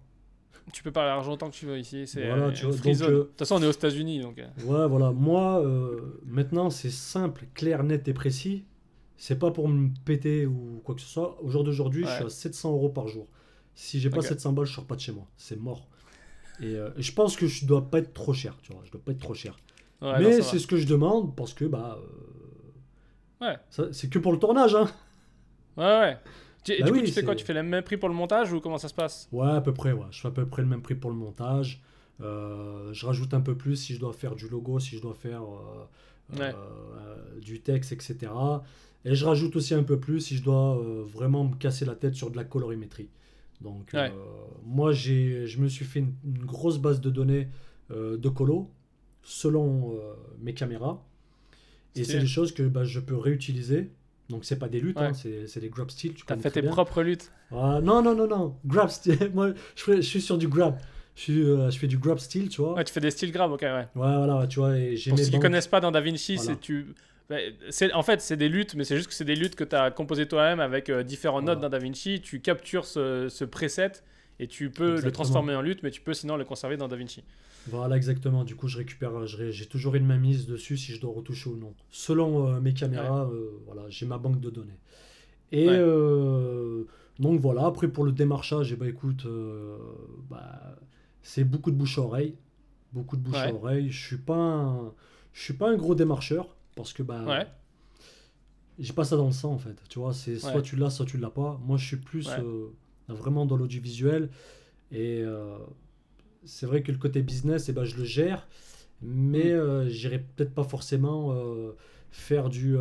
Tu peux parler argent tant que tu veux ici. C'est Voilà, De toute façon, on est aux États-Unis, donc. Ouais, voilà. Moi, maintenant, c'est simple, clair, net et précis. C'est pas pour me péter ou quoi que ce soit. Au jour d'aujourd'hui, je suis à 700 euros par jour. Si j'ai pas Ok. 700 balles, je sors pas de chez moi. C'est mort. Et euh, je pense que je dois pas être trop cher, tu vois. Je dois pas être trop cher. ouais, Mais c'est ce que je demande parce que, bah. euh, Ouais. C'est que pour le tournage, hein. Ouais, ouais. Tu- et Bah du coup, tu fais quoi? Tu fais le même prix pour le montage ou comment ça se passe? Ouais, à peu près, ouais. Je fais à peu près le même prix pour le montage. Euh, je rajoute un peu plus si je dois faire du logo, si je dois faire Ouais. du texte, etc. Et je rajoute aussi un peu plus si je dois vraiment me casser la tête sur de la colorimétrie. Donc, Ouais. euh, moi, j'ai, je me suis fait une, une grosse base de données euh, de colo selon euh, mes caméras. Et c'est des choses que bah, je peux réutiliser. Donc, c'est pas des luttes, Ouais. hein, c'est, des grab steel. Tu T'as connais fait tes bien. propres luttes. Ah, non, non, non, non. Grab steel. <laughs> Moi, je, suis sur du grab. Je, suis, euh, je fais du grab steel, tu vois. Ouais, tu fais des styles grab, ok, ouais. Ouais, voilà, tu vois. Et Pour ceux qui bandes. connaissent pas dans DaVinci, Voilà. c'est tu. Bah, en fait, c'est des luttes, mais c'est juste que c'est des luttes que tu as composées toi-même avec euh, différentes Voilà. notes dans DaVinci. Tu captures ce, ce preset Et tu peux le transformer en lutte, mais tu peux sinon le conserver dans DaVinci. Voilà, exactement. Du coup, je récupère, ré- j'ai toujours une mainmise dessus si je dois retoucher ou non. Selon euh, mes caméras, euh, voilà, j'ai ma banque de données. Et Ouais. euh, donc voilà, après pour le démarchage, eh ben, écoute, euh, bah, c'est beaucoup de bouche à oreille. Beaucoup de bouche Ouais. à oreille. Je suis pas un, je suis pas un gros démarcheur parce que bah, Ouais. j'ai pas ça dans le sang en fait. Tu vois, c'est soit Ouais. tu l'as, soit tu l'as pas. Moi, je suis plus Ouais. euh, vraiment dans l'audiovisuel et euh, c'est vrai que le côté business, eh ben, je le gère, mais Mm. euh, j'irai peut-être pas forcément euh, faire du,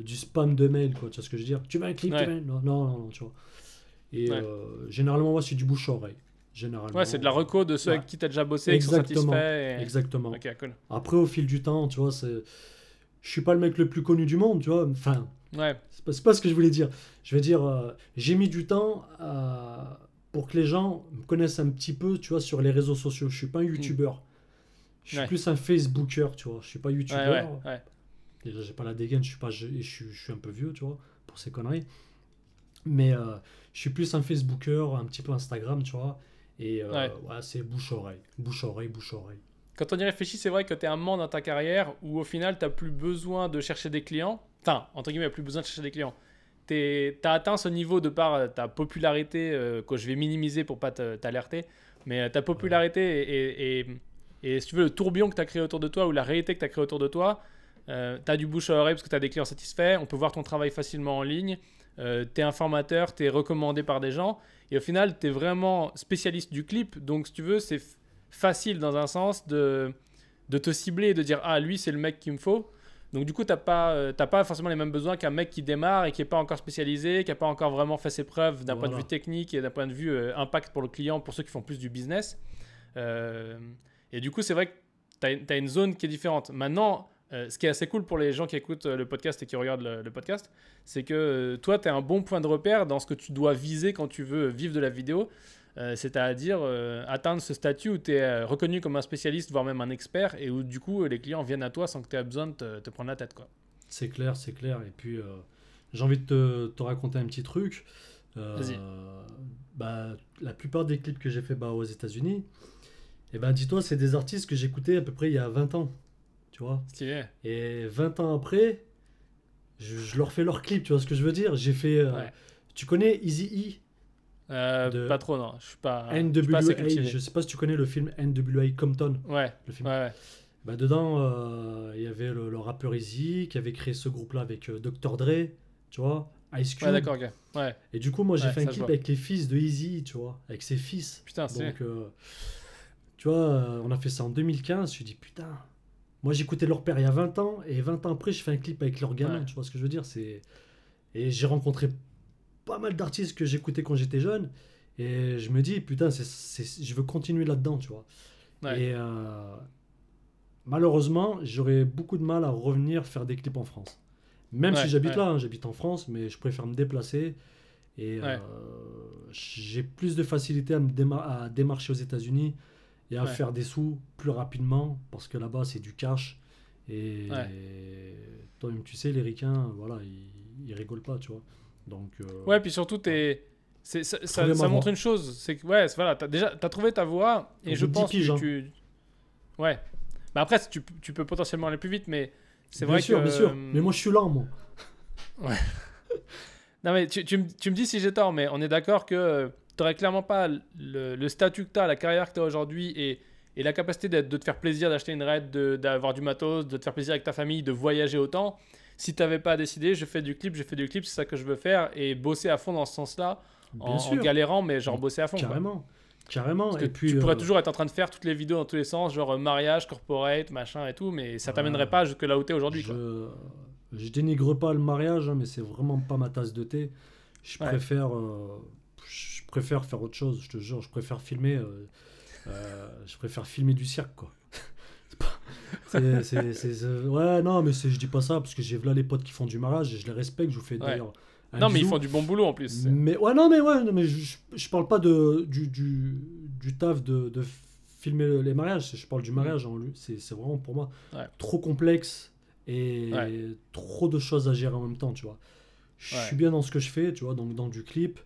du spam de mail, quoi. Tu vois ce que je veux dire? Tu veux un clip tu veux non, non, non, non, tu vois. Et généralement, moi, c'est du bouche à oreille. Généralement. Ouais, c'est de la reco de ceux avec qui tu as déjà bossé, qui sont Exactement. satisfaits. et- Exactement. Cool. Après, au fil du temps, tu vois, c'est... je suis pas le mec le plus connu du monde, tu vois. Enfin, Ouais, c'est pas, ce que je voulais dire. Je veux dire, euh, j'ai mis du temps à- pour que les gens me connaissent un petit peu, tu vois, sur les réseaux sociaux. Je suis pas un youtubeur. Je suis Ouais. plus un Facebooker, tu vois. Je suis pas youtubeur. ouais, ouais. Déjà, j'ai pas la dégaine, je suis, pas, je, suis, je suis un peu vieux, tu vois, pour ces conneries. Mais euh, je suis plus un Facebooker, un petit peu Instagram, tu vois. Et euh, c'est bouche-oreille. Bouche-oreille, bouche-oreille. Quand on y réfléchit, c'est vrai que tu es un moment dans ta carrière où au final, tu plus besoin de chercher des clients. Enfin, entre guillemets, plus besoin de chercher des clients. Tu as atteint ce niveau de par euh, ta popularité, euh, que je vais minimiser pour pas te- t'alerter, mais euh, ta popularité et, et, et, si tu veux, le tourbillon que tu as créé autour de toi ou la réalité que tu as créé autour de toi, tu as du bouche à oreille parce que tu as des clients satisfaits, on peut voir ton travail facilement en ligne, tu es un formateur, tu es recommandé par des gens, et au final, tu es vraiment spécialiste du clip, donc si tu veux, c'est facile dans un sens de, de te cibler et de dire ah lui c'est le mec qu'il me faut. Donc du coup t'as pas euh, t'as pas forcément les mêmes besoins qu'un mec qui démarre et qui est pas encore spécialisé qui a pas encore vraiment fait ses preuves d'un point de vue technique et d'un point de vue euh, impact pour le client pour ceux qui font plus du business. Euh, et du coup c'est vrai que tu as, une zone qui est différente. Maintenant euh, ce qui est assez cool pour les gens qui écoutent euh, le podcast et qui regardent le, le podcast, c'est que euh, toi, tu as un bon point de repère dans ce que tu dois viser quand tu veux vivre de la vidéo. Euh, c'est-à-dire euh, atteindre ce statut où tu es reconnu comme un spécialiste, voire même un expert, et où du coup les clients viennent à toi sans que tu aies besoin de te, te prendre la tête. Quoi. C'est clair, c'est clair. Et puis, euh, j'ai envie de te, te raconter un petit truc. Euh, Vas-y. bah, la plupart des clips que j'ai fait bah, aux États-Unis, et ben dis-toi, c'est des artistes que j'écoutais à peu près il y a 20 ans. Tu vois Stylé. Et 20 ans après, je, je leur fais leurs clips, tu vois ce que je veux dire J'ai fait. euh, Ouais. Tu connais Easy Euh, Pas trop, non. Je suis pas, je suis pas assez NWA cultivé. Je sais pas si tu connais le film NWA Compton. Ouais, Le film. ouais, ouais. Bah, dedans, euh, il y avait le, le rappeur Easy qui avait créé ce groupe-là avec euh, Dr. Dre, tu vois, Ice Cube. Ouais, d'accord, ok. Ouais, Et du coup, moi, j'ai Ouais, fait un je clip avec les fils de Easy, tu vois, avec ses fils. putain, c'est. Donc, euh, tu vois, on a fait ça en 2015. Je me suis dit, putain, moi, j'écoutais leur père il y a 20 ans, et 20 ans après, je fais un clip avec leur gamin, tu vois ce que je veux dire c'est Et j'ai rencontré pas mal d'artistes que j'écoutais quand j'étais jeune, et je me dis, putain, c'est c'est- je veux continuer là-dedans, tu vois. Ouais. Et euh, malheureusement, j'aurais beaucoup de mal à revenir faire des clips en France. Même Ouais, si j'habite ouais. là, hein, j'habite en France, mais je préfère me déplacer. Et euh, j'ai plus de facilité à, me déma- à démarcher aux États-Unis et à faire des sous plus rapidement parce que là-bas c'est du cash. Et toi-même, tu sais, les ricains, voilà, ils, ils rigolent pas, tu vois. Donc, euh, Ouais, puis surtout, t'es. c'est- ça, montre une chose, c'est que ouais, voilà, t'as déjà t'as trouvé ta voie et je bout de 10 pense piges, que hein. tu, ouais. Bah après, tu, tu peux potentiellement aller plus vite, mais c'est bien vrai sûr, que. bien sûr. euh, Mais moi, je suis lent, moi. <laughs> Non mais tu, tu me- tu me dis si j'ai tort, mais on est d'accord que tu n'aurais clairement pas le, le statut que tu as, la carrière que tu as aujourd'hui et, et la capacité d'être- de te faire plaisir d'acheter une raid, de- d'avoir du matos, de te faire plaisir avec ta famille, de voyager autant. Si tu n'avais pas décidé, je fais du clip, je fais du clip, c'est ça que je veux faire et bosser à fond dans ce sens-là, en, en galérant, mais genre bosser à fond. quoi. Carrément. Carrément. Parce que et puis, tu pourrais euh, toujours être en train de faire toutes les vidéos dans tous les sens, genre euh, mariage, corporate, machin et tout, mais ça t'amènerait pas jusque là où tu es aujourd'hui. Je, je dénigre pas le mariage, hein, mais c'est vraiment pas ma tasse de thé. Je Ouais. préfère, euh, je préfère faire autre chose. Je te jure, je préfère filmer. je préfère filmer du cirque, quoi. <laughs> C'est pas- ouais, non, mais je dis pas ça parce que j'ai là les potes qui font du mariage et je les respecte. Je vous fais d'ailleurs. un Non, mais ils font du bon boulot en plus. Mais ouais, non, mais ouais, non, mais je, je parle pas de, du, du, du taf de, de filmer les mariages. Je parle du mariage en lui. C'est vraiment pour moi Mm. Ouais. trop complexe et Ouais. trop de choses à gérer en même temps, tu vois. Je Ouais. suis bien dans ce que je fais, tu vois, donc dans du clip.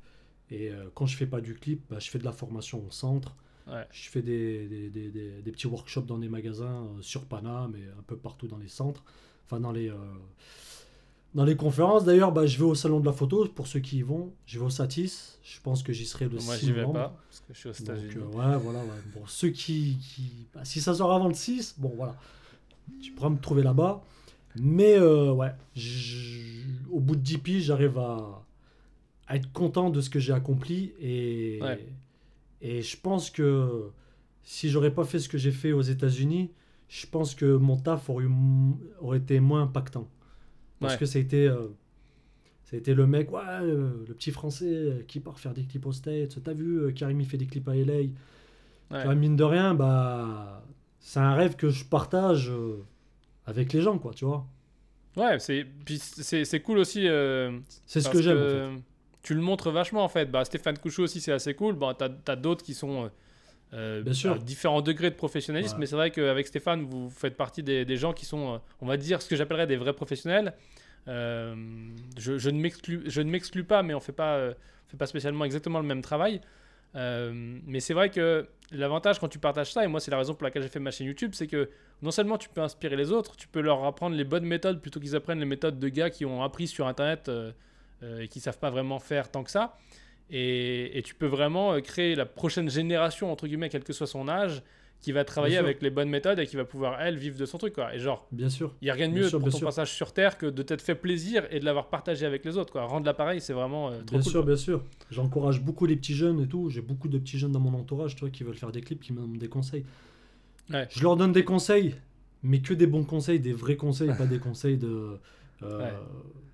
Et euh, quand je fais pas du clip, bah, je fais de la formation au centre. Ouais. Je fais des, des, des- des- des petits workshops dans des magasins euh, sur Paname et un peu partout dans les centres. Enfin, dans les, euh, dans les conférences. D'ailleurs, bah, je vais au salon de la photo pour ceux qui y vont. Je vais au Satis. Je pense que j'y serai le Moi, 6 j'y vais novembre. pas parce que je suis aux Donc, États-Unis. euh, ouais, voilà, ouais. Pour ceux qui. qui- bah, si ça sort avant le 6, bon, voilà. Tu pourras me trouver là-bas. Mais, euh, ouais, au bout de 10 piges, j'arrive à, à être content de ce que j'ai accompli. Et, Ouais. Et je pense que si j'aurais pas fait ce que j'ai fait aux États-Unis, je pense que mon taf aurait, été moins impactant. Parce Ouais. que ça a été. euh, ça a été le mec, ouais, euh, le petit français euh, qui part faire des clips aux States. T'as vu, Karim il fait des clips à LA. Ouais. Tu vois, mine de rien, bah, c'est un rêve que je partage euh, avec les gens, quoi, tu vois. Ouais, c'est cool aussi. C'est ce que j'aime. en fait. Tu le montres vachement en fait. Bah, Stéphane Couchot aussi, c'est assez cool. Bon, t'as as, d'autres qui sont euh, euh, Bien sûr. à différents degrés de professionnalisme, mais c'est vrai qu'avec Stéphane, vous faites partie des, des gens qui sont, euh, on va dire, ce que j'appellerais des vrais professionnels. Euh, je, je ne m'exclus pas, mais on fait pas, euh, on fait pas spécialement exactement le même travail. Mais c'est vrai que l'avantage quand tu partages ça, et moi c'est la raison pour laquelle j'ai fait ma chaîne YouTube, c'est que non seulement tu peux inspirer les autres, tu peux leur apprendre les bonnes méthodes plutôt qu'ils apprennent les méthodes de gars qui ont appris sur Internet et qui savent pas vraiment faire tant que ça. Et, et tu peux vraiment euh, créer la prochaine génération, entre guillemets, quel que soit son âge, qui va travailler avec les bonnes méthodes et qui va pouvoir, elle, vivre de son truc. Quoi. Et genre, Bien sûr. il n'y a rien de Bien mieux pour bien ton sûr. passage sur Terre que de t'être fait plaisir et de l'avoir partagé avec les autres. Quoi. Rendre l'appareil, c'est vraiment euh, trop Bien cool. sûr, quoi. bien sûr. J'encourage beaucoup les petits jeunes et tout. J'ai beaucoup de petits jeunes dans mon entourage, tu vois, qui veulent faire des clips, qui me donnent des conseils. Ouais. Je leur donne des conseils, mais que des bons conseils, des vrais conseils, pas des conseils de euh, Ouais.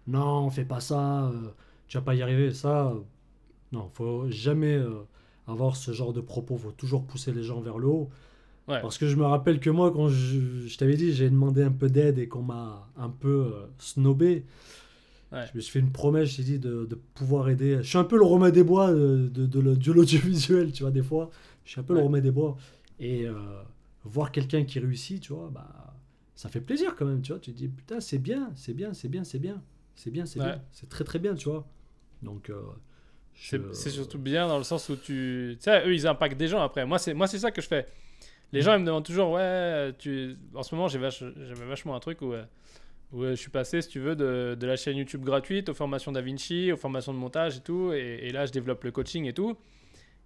non, fais pas ça, euh, tu vas pas y arriver. Ça, euh, non, faut jamais euh, avoir ce genre de propos. Faut toujours pousser les gens vers le haut. Ouais. Parce que je me rappelle que moi, quand je, je t'avais dit, j'ai demandé un peu d'aide et qu'on m'a un peu euh, snobé. Ouais. Je me suis fait une promesse, j'ai dit, de, de pouvoir aider. Je suis un peu le Romain des Bois de, de, de l'audiovisuel, tu vois, des fois. Je suis un peu le. Romain des Bois. Et euh, voir quelqu'un qui réussit, tu vois, bah, ça fait plaisir quand même, tu vois. Tu te dis, putain, c'est bien, c'est bien, c'est bien, c'est bien. C'est bien, c'est Ouais. bien. C'est très, très bien, tu vois. Donc, euh, C'est surtout bien dans le sens où tu. Tu sais, eux, ils impactent des gens après. Moi, c'est moi, c'est ça que je fais. Les gens, ils me demandent toujours, ouais, tu... en ce moment, j'ai j'avais vachement un truc où, euh, où euh, je suis passé, si tu veux, de, de la chaîne YouTube gratuite aux formations DaVinci, aux formations de montage et tout. Et, et là, je développe le coaching et tout.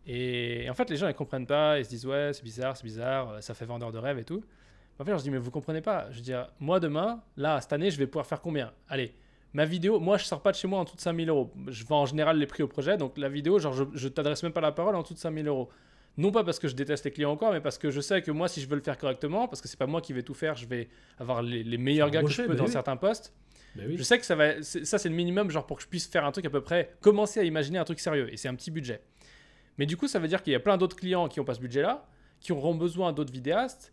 Et, en fait, les gens, ils comprennent pas. Ils se disent, ouais, c'est bizarre, c'est bizarre, ça fait vendeur de rêve et tout. En fait, je dis, mais vous comprenez pas. Je veux dire, moi, demain, là, cette année, je vais pouvoir faire combien? Allez, ma vidéo, moi, je sors pas de chez moi en dessous de 5000 euros. Je vends en général les prix au projet. Donc, la vidéo, genre, je, je t'adresse même pas la parole en dessous de 5000 euros. Non pas parce que je déteste les clients encore, mais parce que je sais que moi, si je veux le faire correctement, parce que c'est pas moi qui vais tout faire, je vais avoir les, les meilleurs gars que je peux bah dans oui. certains postes. Bah oui. Je sais que ça va, ça c'est le minimum, genre pour que je puisse faire un truc à peu près, commencer à imaginer un truc sérieux. Et c'est un petit budget. Mais du coup, ça veut dire qu'il y a plein d'autres clients qui n'ont pas ce budget-là, qui auront besoin d'autres vidéastes.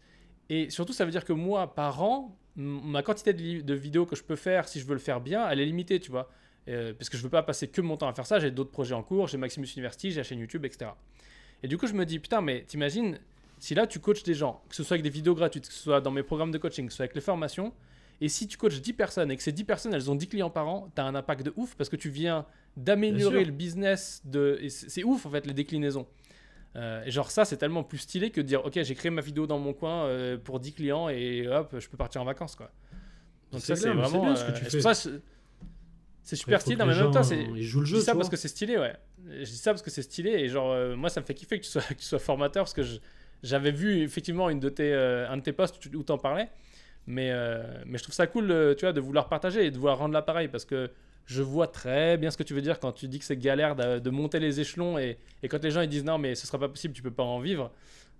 Et surtout, ça veut dire que moi, par an, ma quantité de, vidéos que je peux faire, si je veux le faire bien, elle est limitée, tu vois. Euh, parce que je veux pas passer que mon temps à faire ça. J'ai d'autres projets en cours, j'ai Maximus University, j'ai la chaîne YouTube, etc. Et du coup, je me dis, putain, mais t'imagines, si là tu coaches des gens, que ce soit avec des vidéos gratuites, que ce soit dans mes programmes de coaching, que ce soit avec les formations, et si tu coaches 10 personnes et que ces 10 personnes, elles ont 10 clients par an, tu as un impact de ouf parce que tu viens d'améliorer le business. De... c'est ouf en fait les déclinaisons. Euh, et genre ça, c'est tellement plus stylé que de dire, ok, j'ai créé ma vidéo dans mon coin euh, pour 10 clients et hop, je peux partir en vacances. quoi. Donc ça, c'est vraiment... bien ce que euh, tu fais. c'est super stylé, que mais même temps, c'est... Ils jouent le Je jeu, dis ça parce que c'est stylé, ouais. Je dis ça parce que c'est stylé et genre euh, moi ça me fait kiffer que tu sois, que tu sois formateur parce que je- j'avais vu effectivement une de tes, euh, un de tes posts où t'en parlais, mais, euh, mais je trouve ça cool, tu vois, de vouloir partager et de vouloir rendre l'appareil parce que je vois très bien ce que tu veux dire quand tu dis que c'est galère de, de monter les échelons et, et quand les gens ils disent non mais ce sera pas possible, tu peux pas en vivre.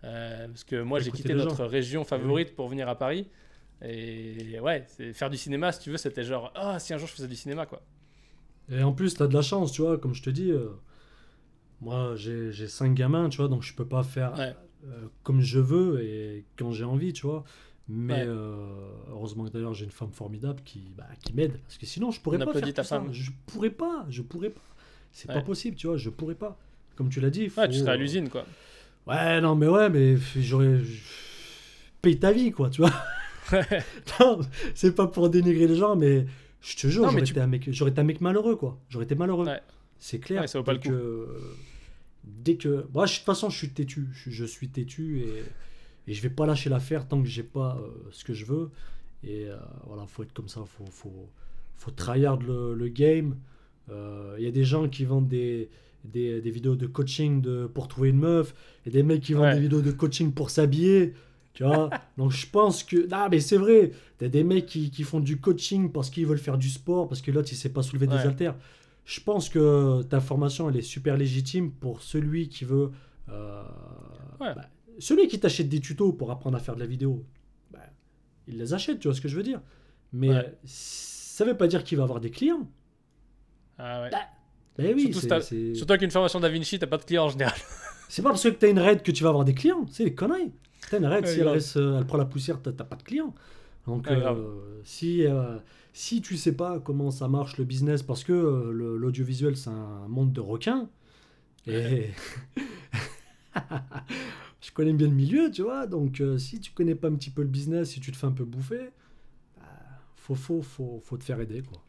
Euh, parce que moi j'ai quitté gens. notre région favorite pour venir à Paris et ouais, faire du cinéma si tu veux, c'était genre ah si un jour je faisais du cinéma quoi. Et en plus, tu as de la chance, tu vois, comme je te dis. euh, moi, j'ai j'ai cinq gamins, tu vois, donc je peux pas faire Ouais. euh, comme je veux et quand j'ai envie, tu vois. Mais Ouais. euh, heureusement que d'ailleurs j'ai une femme formidable qui, bah, qui m'aide parce que sinon je pourrais On pas faire ta tout ça. femme. Je pourrais pas, je pourrais pas. C'est Ouais. pas possible, tu vois, je pourrais pas. Comme tu l'as dit, Ouais, tu serais à euh, l'usine quoi. Ouais, non, mais ouais, mais j'aurais. Paye ta vie, quoi, tu vois. <laughs> non, c'est pas pour dénigrer les gens, mais je te jure, j'aurais tu- été, un mec- j'aurais été un mec malheureux, quoi. J'aurais été malheureux. C'est clair. Ça vaut pas le coup. que, dès que, moi, de toute façon, je suis têtu. Je, je suis têtu et, et je vais pas lâcher l'affaire tant que j'ai pas euh, ce que je veux. Et euh, voilà, faut être comme ça. Faut, faut, faut tryhard le, le game. Euh, Il y a des gens qui vendent des, des, des vidéos de coaching de, pour trouver une meuf et des mecs qui vendent Ouais. des vidéos de coaching pour s'habiller. Tu vois <laughs> Donc je pense que. Non, mais c'est vrai. T'as des mecs qui, qui font du coaching parce qu'ils veulent faire du sport, parce que l'autre il sait pas soulever des haltères. Je pense que ta formation elle est super légitime pour celui qui veut. euh, Ouais. bah, celui qui t'achète des tutos pour apprendre à faire de la vidéo, bah, il les achète, tu vois ce que je veux dire. Mais Ouais. euh, ça veut pas dire qu'il va avoir des clients. Ah ouais. Oui, Surtout Surtout qu'une formation Da Vinci, t'as pas de clients en général. <laughs> c'est pas parce que t'as une raid que tu vas avoir des clients. C'est des conneries. T'as une raid, Ouais, si elle, reste, euh, elle prend la poussière, t'as pas de clients. Donc, Ouais, euh, si, euh, si tu sais pas comment ça marche le business, parce que euh, l'audiovisuel c'est un monde de requins, et <laughs> je connais bien le milieu, tu vois. Donc, euh, si tu connais pas un petit peu le business, si tu te fais un peu bouffer, bah, faut, faut, faut, faut te faire aider, quoi.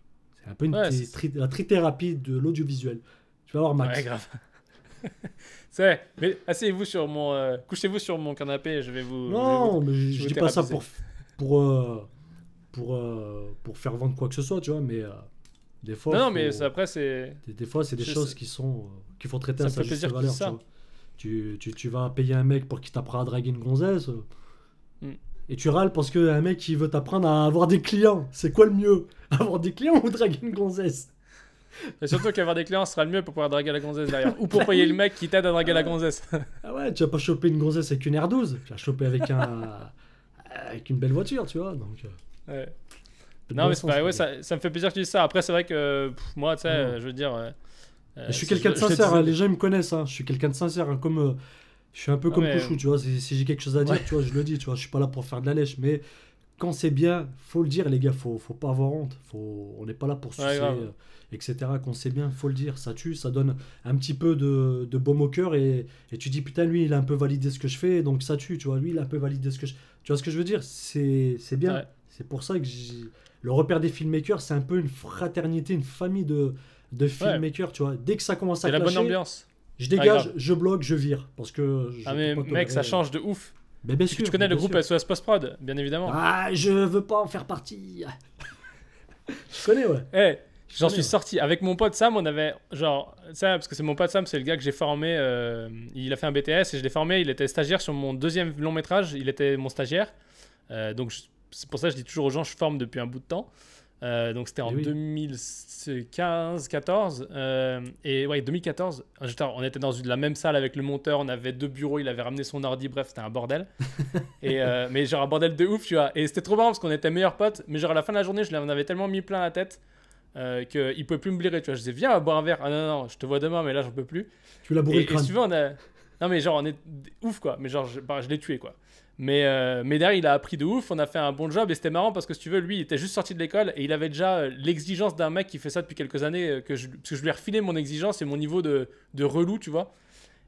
C'est un peu une Ouais, tri- la trithérapie de l'audiovisuel. Tu vas voir Max. Ouais, grave. <laughs> C'est mais asseyez-vous sur mon. euh, Couchez-vous sur mon canapé, je vais vous. Non, mais je, dis pas ça pour pour euh, pour euh, pour faire vendre quoi que ce soit, tu vois, mais des fois Non, mais ça, après, c'est. des, des fois c'est des choses qui sont qu'il faut traiter Ça à sa juste valeur, dises tu ça. vois. Tu, tu, tu vas payer un mec pour qu'il t'apprenne à draguer une gonzesse euh, Mm. et tu râles parce qu'un mec il veut t'apprendre à avoir des clients. C'est quoi le mieux? <laughs> Avoir des clients ou draguer une gonzesse? Et surtout qu'avoir des clients sera le mieux pour pouvoir draguer la gonzesse derrière. <laughs> Ou pour payer le mec qui t'aide à draguer la gonzesse. Ah ouais, tu vas pas choper une gonzesse avec une R12, tu vas choper avec un avec une belle voiture, tu vois. Donc euh, Ouais. Non, bon mais c'est sens, pareil, ouais, ça, ça me fait plaisir que tu dises ça. Après, c'est vrai que pff, moi, tu sais, Non. euh, je veux dire. Euh, euh, Mais je suis quelqu'un de sincère, hein, les gens ils me connaissent, hein. je suis quelqu'un de sincère, hein, comme euh, je suis un peu Ah, comme Couchou, tu vois, si, si j'ai quelque chose à dire, Ouais. tu vois, je le dis, tu vois, je suis pas là pour faire de la lèche, mais quand c'est bien, faut le dire les gars, faut, faut pas avoir honte, faut, on n'est pas là pour Ouais, sucer, grave. euh, etc. Quand c'est bien, faut le dire, ça tue, ça donne un petit peu de, de baume au cœur et, et tu dis putain lui il a un peu validé ce que je fais, donc ça tue, tu vois, lui il a un peu validé ce que je... Tu vois ce que je veux dire? C'est bien, Ouais. c'est pour ça que le repère des filmmakers, c'est un peu une fraternité, une famille de, de filmmakers, tu vois. Dès que ça commence à C'est la bonne clasher, ambiance. je Ah, dégage, je bloque, je vire. Parce que. Je Ah, mais mec, ça change de ouf. Mais bien sûr. tu connais le groupe sûr. SOS Post Prod, bien évidemment. Ah, je veux pas en faire partie. je connais, ouais. Eh, j'en suis ouais. sorti. Avec mon pote Sam, on avait genre. Ça, parce que c'est mon pote Sam, c'est le gars que j'ai formé. euh, il a fait un BTS et je l'ai formé. Il était stagiaire sur mon deuxième long métrage. Il était mon stagiaire. Euh, donc c'est pour ça que je dis toujours aux gens, je forme depuis un bout de temps. Euh, donc c'était en Eh oui. 2015, 14. euh, et ouais, 2014. J'étais- On était dans une, la même salle avec le monteur. On avait deux bureaux. Il avait ramené son ordi. Bref, c'était un bordel. <laughs> et, euh, mais genre un bordel de ouf, tu vois. Et c'était trop marrant parce qu'on était meilleurs potes. Mais genre à la fin de la journée, je l'en avais tellement mis plein la tête euh, qu'il pouvait plus me blairer. Tu vois, je disais, viens, boire un verre. Ah non, non, je te vois demain, mais là, j'en peux plus. Tu l'as bourré Et, le et crâne. tu veux, on a. Non, mais genre, on est ouf, quoi. Mais genre, je, bah, je l'ai tué, quoi. Mais, euh, mais derrière, il a appris de ouf. On a fait un bon job. Et c'était marrant parce que si tu veux, lui, il était juste sorti de l'école et il avait déjà euh, l'exigence d'un mec qui fait ça depuis quelques années. euh, que je, parce que je lui ai refilé mon exigence et mon niveau de, de relou, tu vois.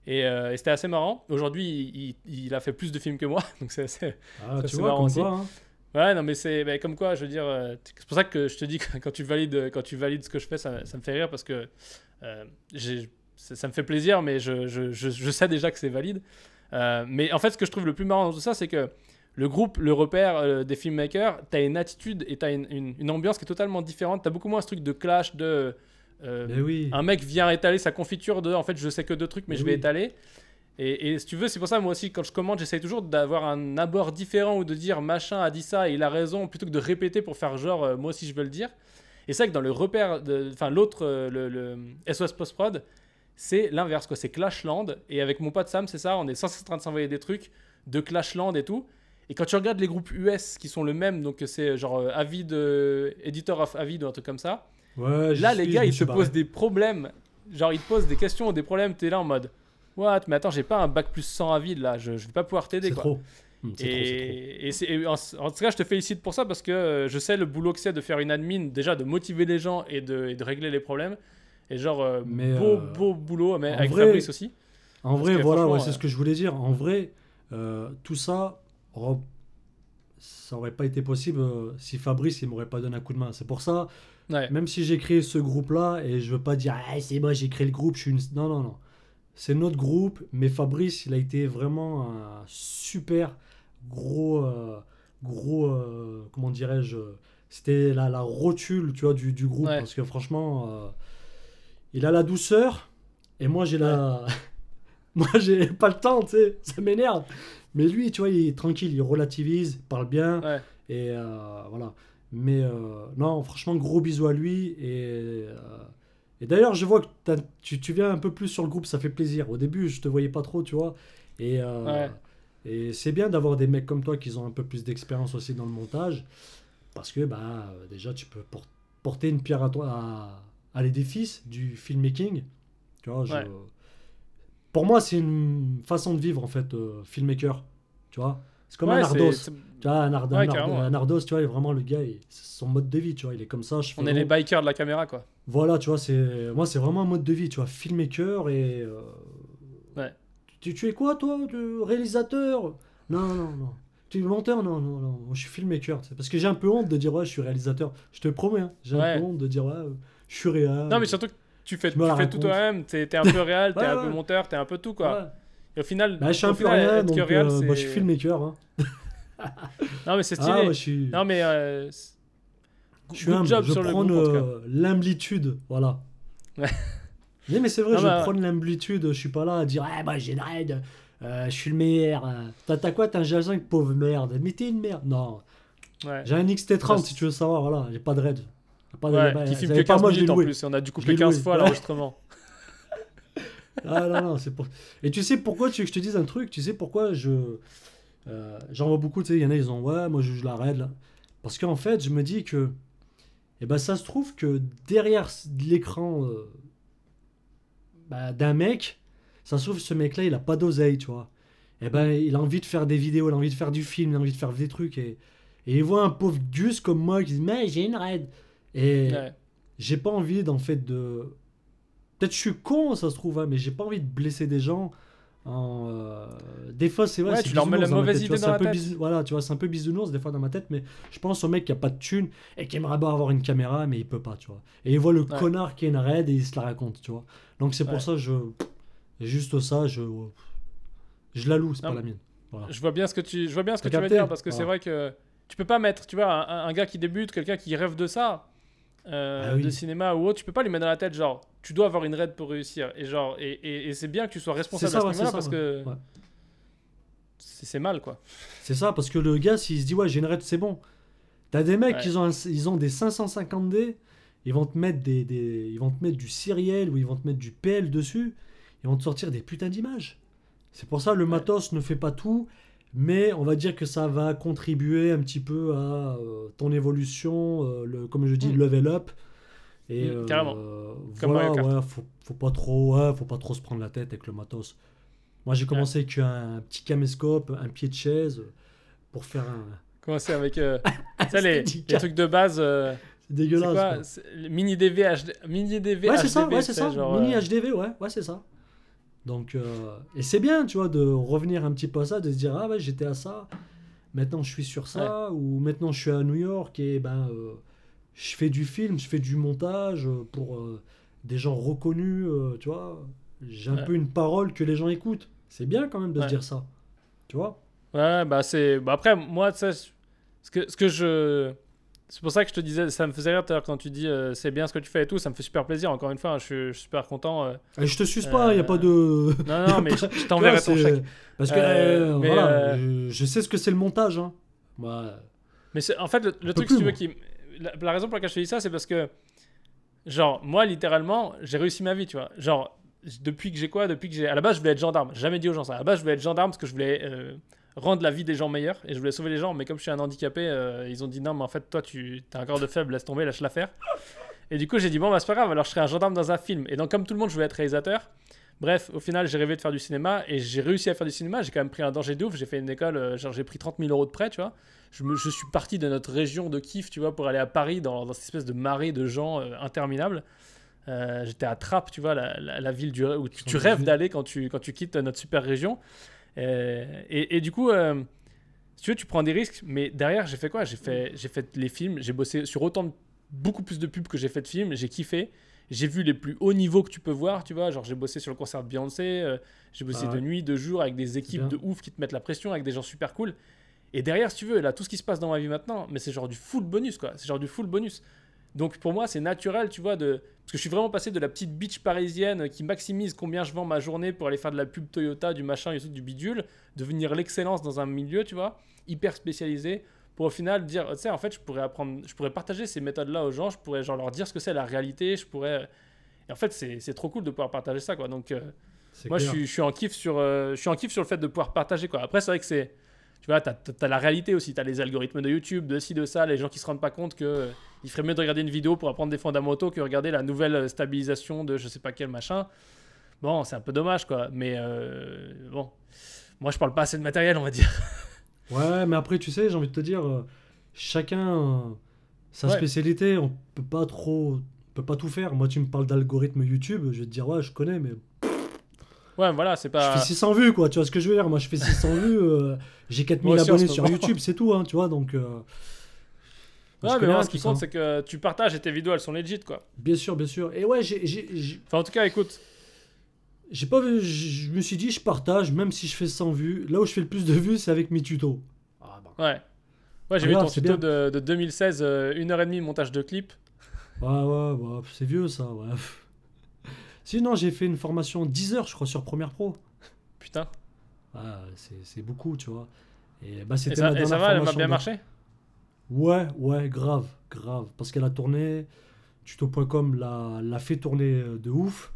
Et, euh, et c'était assez marrant. Aujourd'hui, il, il- il a fait plus de films que moi. <laughs> Donc c'est assez. Ah, c'est vois, marrant aussi. quoi, hein. Ouais, non, mais c'est bah, comme quoi, je veux dire, c'est pour ça que je te dis que <laughs> quand tu valides, quand tu valides ce que je fais, ça, ça me fait rire parce que euh, ça, ça me fait plaisir, mais je, je, je, je sais déjà que c'est valide. Euh, mais en fait, ce que je trouve le plus marrant dans tout ça, c'est que le groupe, le repère euh, des filmmakers, t'as une attitude et t'as une, une, une ambiance qui est totalement différente. T'as beaucoup moins ce truc de clash, de. euh, Mais oui. un mec vient étaler sa confiture de en fait je sais que deux trucs mais Mais je vais oui. étaler et, et si tu veux c'est pour ça moi aussi quand je commande j'essaye toujours d'avoir un abord différent ou de dire machin a dit ça et il a raison plutôt que de répéter pour faire genre euh, moi aussi je veux le dire et c'est vrai que dans le repère enfin l'autre le, le SOS Post Prod c'est l'inverse quoi c'est Clashland et avec mon pote Sam c'est ça on est sans cesse en train de s'envoyer des trucs de Clashland et tout et quand tu regardes les groupes US qui sont le même donc c'est genre euh, Avid euh, Editor of Avid ou un truc comme ça Ouais, Là, les gars, ils te barré. posent des problèmes. Genre, ils te posent des questions ou des problèmes. T'es là en mode What? Mais attends, j'ai pas un bac plus 100 à vide là. Je, je vais pas pouvoir t'aider quoi. trop. Et, et c'est- et en, en tout cas, je te félicite pour ça parce que euh, je sais le boulot que c'est de faire une admin, déjà de motiver les gens et de, et de régler les problèmes. Et genre, euh, Mais, beau, euh, beau boulot, mais avec vrai- Fabrice aussi. En vrai, voilà, ouais, c'est euh, ce que je voulais dire. En vrai, euh, tout ça, ça aurait pas été possible euh, si Fabrice il m'aurait pas donné un coup de main. C'est pour ça, Ouais. Même si j'ai créé ce groupe-là, et je veux pas dire, ah, c'est moi, j'ai créé le groupe, je suis une. Non, non, non. C'est notre groupe, mais Fabrice, il a été vraiment un super gros. euh, gros. euh, comment dirais-je C'était la, la rotule, tu vois, du, du groupe. Ouais. Parce que franchement, euh, il a la douceur, et moi, j'ai la. <laughs> moi, j'ai pas le temps, tu sais, ça m'énerve. Mais lui, tu vois, il est tranquille, il relativise, il parle bien. Ouais. Et euh, voilà. Mais euh, non, franchement, gros bisous à lui. Et, euh, et d'ailleurs, je vois que tu, tu viens un peu plus sur le groupe, ça fait plaisir. Au début, je te voyais pas trop, tu vois. Et, Ouais. et c'est bien d'avoir des mecs comme toi qui ont un peu plus d'expérience aussi dans le montage. Parce que bah, déjà, tu peux por- porter une pierre à, toi, à, à l'édifice du filmmaking. Tu vois, je- Ouais. Pour moi, c'est une façon de vivre, en fait, euh, filmmaker. Tu vois C'est comme Ouais, un c'est- Tu vois, un, Ouais, un. Nardos, tu vois, il est vraiment le gars, il- c'est son mode de vie, tu vois, il est comme ça. Je On est les bikers de la caméra, quoi. Voilà, tu vois, c'est moi, c'est vraiment un mode de vie, tu vois, filmmaker et. euh, Ouais. Tu, tu es quoi, toi tu- Réalisateur? Non, non, non. Tu es monteur? Non, non, non. Je suis filmmaker, parce que j'ai un peu honte de dire, ouais, je suis réalisateur. Je te promets, hein, j'ai un peu honte de dire, ouais, euh, je suis réal. Non, mais surtout que tu fais, tu fais tout toi-même. T'es un peu <laughs> réel, t'es Ouais, un ouais. peu monteur, t'es un peu tout, quoi. Ouais. Et au final, Bah, je suis un peu être donc réel, euh, bah, je suis filmmaker. Hein. <laughs> Non, mais c'est stylé. Ah, je suis. Non, mais. euh, Je suis humble, job je sur euh, l'humblitude, voilà. <laughs> Mais, mais c'est vrai, Non, je bah- prends l'humblitude, je suis pas là à dire ah bah j'ai une raid, euh, je suis le meilleur. euh. T'as quoi T'as un G5 pauvre merde? Mais t'es une merde. Non, j'ai un XT30 Ça, si tu veux savoir, voilà, j'ai pas de raid. Pas Ouais, qui filme que pas 15 moi, je l'ai minutes en plus. et On a dû couper l'ai 15 loué. fois l'enregistrement. <laughs> Ah non, non, c'est pour. Et tu sais pourquoi tu veux que je te dise un truc? Tu sais pourquoi je. euh, J'en vois beaucoup, tu sais, il y en a, ils ont ouais, moi je, je la raid là. Parce qu'en fait, je me dis que. Eh ben, ça se trouve que derrière l'écran euh, bah, d'un mec, ça se trouve ce mec-là, il a pas d'oseille, tu vois. Eh ben, il a envie de faire des vidéos, il a envie de faire du film, il a envie de faire des trucs. Et, et il voit un pauvre Gus comme moi qui dit Mais j'ai une raid. Et Ouais. j'ai pas envie d'en fait de. Peut-être je suis con, ça se trouve, hein, mais j'ai pas envie de blesser des gens. En, euh, Des fois, c'est vrai. Ouais, tu leur mets la ma mauvaise idée dans la tête. Voilà, tu vois, c'est un peu bisounours des fois dans ma tête, mais je pense au mec qui a pas de thune et qui aimerait bien avoir une caméra, mais il peut pas, tu vois. Et il voit le Ouais. connard qui a une raid et il se la raconte, tu vois. Donc c'est pour ça, je. Juste ça, je. Je la loue, c'est pas la mienne. Voilà. Je vois bien ce que tu, je vois bien ce que tu veux dire parce que c'est vrai que tu peux pas mettre, tu vois, un, un gars qui débute, quelqu'un qui rêve de ça, euh, Ah oui. de cinéma ou autre, tu peux pas lui mettre dans la tête genre, tu dois avoir une raid pour réussir et genre, et, et- et c'est bien que tu sois responsable ça, à ce ouais, niveau-là parce que ouais. c'est mal quoi. C'est ça, parce que le gars, s'il se dit, ouais, j'ai une raid, c'est bon. T'as des mecs qui ont, un- ils ont des 550D, ils vont te mettre des, des- ils vont te mettre du Cyriel ou ils vont te mettre du PL dessus, ils vont te sortir des putains d'images. C'est pour ça le matos ne fait pas tout, mais on va dire que ça va contribuer un petit peu à euh, ton évolution, euh, le, comme je dis, Mm. level up. Et Mm, euh, carrément. Comme voilà, ouais, faut, faut pas trop, ouais, faut pas trop se prendre la tête avec le matos. Moi, j'ai commencé avec un petit caméscope, un pied de chaise, pour faire un. Commencer avec <laughs> sais, les, les trucs de base. C'est dégueulasse. quoi quoi. Mini DV HD, mini DV Ouais, c'est ça, HDV, ouais, c'est ça. genre, Mini HDV, ouais, ouais, c'est ça. Donc, euh, et c'est bien, tu vois, de revenir un petit peu à ça, de se dire, ah ouais, j'étais à ça, maintenant je suis sur ça, ou maintenant je suis à New York et ben, euh, je fais du film, je fais du montage euh, pour euh, des gens reconnus, tu vois. J'ai un Ouais. peu une parole que les gens écoutent. C'est bien quand même de Ouais. se dire ça. Tu vois? Ouais, bah c'est. Bah après, moi, tu sais, ce que, ce que je. C'est pour ça que je te disais, ça me faisait rire tout à l'heure quand tu dis euh, c'est bien ce que tu fais et tout, ça me fait super plaisir. Encore une fois, hein, je, suis, je suis super content. euh. Et je te suce pas, il n'y a Euh, pas de. Non, non, <laughs> mais je, t'enverrai ton chèque. Parce que, Euh, euh, mais, voilà, euh, je, je sais ce que c'est le montage. Hein. Moi, Mais en fait, le, truc, si tu veux, qui. La, la raison pour laquelle je te dis ça, c'est parce que. Genre, moi, littéralement, j'ai réussi ma vie, tu vois. Genre, depuis que j'ai quoi Depuis que j'ai. À la base, je voulais être gendarme. Jamais dit aux gens ça. À la base, je voulais être gendarme parce que je voulais euh, rendre la vie des gens meilleure et je voulais sauver les gens. Mais comme je suis un handicapé, euh, ils ont dit non, mais en fait, toi, tu as un corps de faible, laisse tomber, lâche l'affaire. Et du coup, j'ai dit bon, bah, c'est pas grave, alors je serai un gendarme dans un film. Et donc, comme tout le monde, je voulais être réalisateur. Bref, au final, j'ai rêvé de faire du cinéma et j'ai réussi à faire du cinéma. J'ai quand même pris un danger de ouf. J'ai fait une école, euh, genre j'ai pris 30 000 euros de prêt, tu vois. Je, me- je suis parti de notre région de kiff, tu vois, pour aller à Paris dans, dans cette espèce de marée de gens euh, interminables. Euh, J'étais à Trappes, tu vois, la, la- la ville du, où tu, tu rêves d'aller quand tu, quand tu quittes notre super région. Euh, et, et du coup, euh, si tu veux, tu prends des risques, mais derrière, j'ai fait quoi? J'ai fait, j'ai fait les films, j'ai bossé sur autant de beaucoup plus de pubs que j'ai fait de films. J'ai kiffé. J'ai vu les plus hauts niveaux que tu peux voir, tu vois. Genre, j'ai bossé sur le concert de Beyoncé, euh, j'ai bossé Ah ouais. de nuit, de jour, avec des équipes de ouf qui te mettent la pression, avec des gens super cool. Et derrière, si tu veux, là, tout ce qui se passe dans ma vie maintenant, mais c'est genre du full bonus, quoi. C'est genre du full bonus. Donc pour moi, c'est naturel, tu vois, de... parce que je suis vraiment passé de la petite bitch parisienne qui maximise combien je vends ma journée pour aller faire de la pub Toyota, du machin et tout, du bidule, devenir l'excellence dans un milieu, tu vois, hyper spécialisé, pour au final dire, tu sais, en fait, je pourrais apprendre, je pourrais partager ces méthodes-là aux gens, je pourrais genre leur dire ce que c'est la réalité, je pourrais... Et en fait, c'est trop cool de pouvoir partager ça, quoi. Donc... euh, moi, je suis, je suis en kiff sur, euh, je suis en kiff sur le fait de pouvoir partager quoi. Après, c'est vrai que c'est, tu vois, t'as, t'as- t'as la réalité aussi, t'as les algorithmes de YouTube, de ci, de ça, les gens qui se rendent pas compte que euh, il ferait mieux de regarder une vidéo pour apprendre des fondamentaux que regarder la nouvelle euh, stabilisation de je sais pas quel machin. Bon, c'est un peu dommage quoi, mais euh, bon, moi je parle pas assez de matériel, on va dire. <laughs> Ouais, mais après, tu sais, j'ai envie de te dire, euh, chacun sa Ouais. spécialité, on peut pas trop, on peut pas tout faire. Moi, tu me parles d'algorithme YouTube, je vais te dire, ouais, je connais, mais Ouais, voilà, c'est je pas. fais 600 vues, quoi. Tu vois ce que je veux dire Moi, je fais 600 vues, euh, j'ai 4000 Moi aussi, abonnés sur. YouTube, c'est tout, hein, tu vois, donc. euh, je Ouais, mais moi, ce qui compte, c'est que tu partages et tes vidéos elles sont legit quoi. Bien sûr, bien sûr. Et ouais, j'ai- Enfin, en tout cas, écoute, j'ai pas vu, je me suis dit, je partage, même si je fais 100 vues. Là où je fais le plus de vues, c'est avec mes tutos. Ah, bah. ouais. Ouais, j'ai Ah, vu ton tuto de, de 2016, euh, une heure et demie de montage de clip. Ouais, ouais, ouais, c'est vieux ça, ouais. Sinon, j'ai fait une formation 10 heures, je crois, sur Premiere Pro. <laughs> Putain. Ah, c'est beaucoup, tu vois. Et bah, Et c'était ça, ma et ça va, elle m'a bien de- marché? Ouais, ouais, grave, grave. Parce qu'elle a tourné, tuto.com l'a fait tourner euh, de ouf.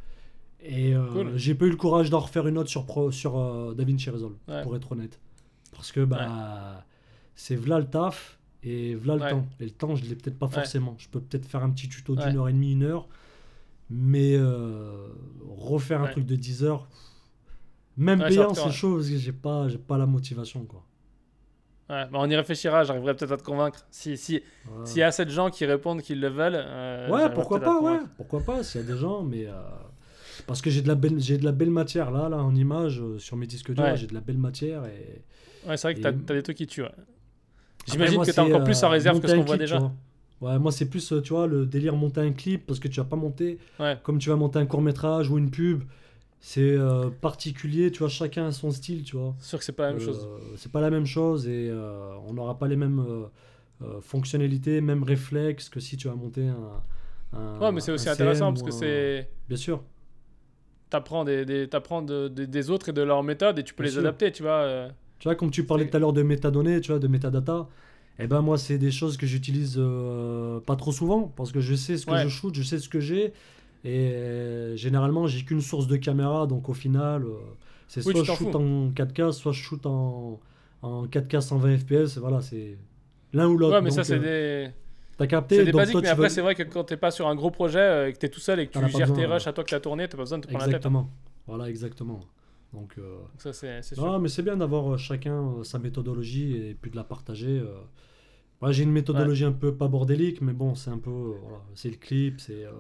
Et euh, Cool. j'ai pas eu le courage d'en refaire une autre sur, Pro- sur euh, DaVinci Resolve, Ouais. pour être honnête. Parce que bah, c'est v'là le taf et v'là le Ouais. temps. Et le temps, je l'ai peut-être pas forcément. Je peux peut-être faire un petit tuto d'une heure et demie, une heure. Mais euh, refaire un Ouais. truc de 10 heures, même Ouais, payant, c'est chaud parce que j'ai pas, j'ai pas la motivation. Quoi. Ouais, bah on y réfléchira, j'arriverai peut-être à te convaincre. Si. S'il y a assez de gens qui répondent qu'ils le veulent. euh, Ouais, pourquoi pas, ouais. Pourquoi pas, s'il y a des gens, mais. euh, Parce que j'ai de, la belle, j'ai de la belle matière là, là, en image, sur mes disques durs, j'ai de la belle matière. Et... Ouais, c'est vrai que t'as as des trucs qui tuent. J'imagine que t'as c'est, encore plus en réserve que ce qu'on voit déjà. tu vois. Ouais, moi, c'est plus, euh, tu vois, le délire monter un clip parce que tu vas pas monter Ouais. comme tu vas monter un court-métrage ou une pub. C'est euh, particulier, tu vois, chacun a son style, tu vois. C'est sûr que c'est pas la même Euh, chose. C'est pas la même chose et euh, on n'aura pas les mêmes fonctionnalités, mêmes réflexes que si tu vas monter un. un- Ouais, mais c'est aussi intéressant parce que c'est. Bien sûr. T'apprends des, des, de- des autres et de leurs méthodes et tu peux Bien les sûr. adapter, tu vois. Tu vois, comme tu parlais tout à l'heure de métadonnées, tu vois, de métadata, eh ben moi, c'est des choses que j'utilise euh, pas trop souvent parce que je sais ce que Ouais. je shoot, je sais ce que j'ai. Et euh, généralement, j'ai qu'une source de caméra, donc au final, euh, c'est Oui, soit je shoot fous. en 4K, soit je shoot en, en 4K 120 FPS. Voilà, c'est l'un ou l'autre. Ouais, mais ça, Donc, c'est euh, des. T'as capté C'est des donc basiques, toi, mais après, c'est vrai que quand t'es pas sur un gros projet et que t'es tout seul et que tu gères tes rushs à toi que t'as tourné, t'as pas besoin de te prendre la tête. hein. Exactement. Voilà, exactement. Donc, euh, Donc ça, c'est c'est sûr. Non, mais c'est bien d'avoir chacun sa méthodologie et puis de la partager. Moi, j'ai une méthodologie un peu pas bordélique, mais bon, c'est un peu. euh, voilà, c'est le clip, c'est. euh,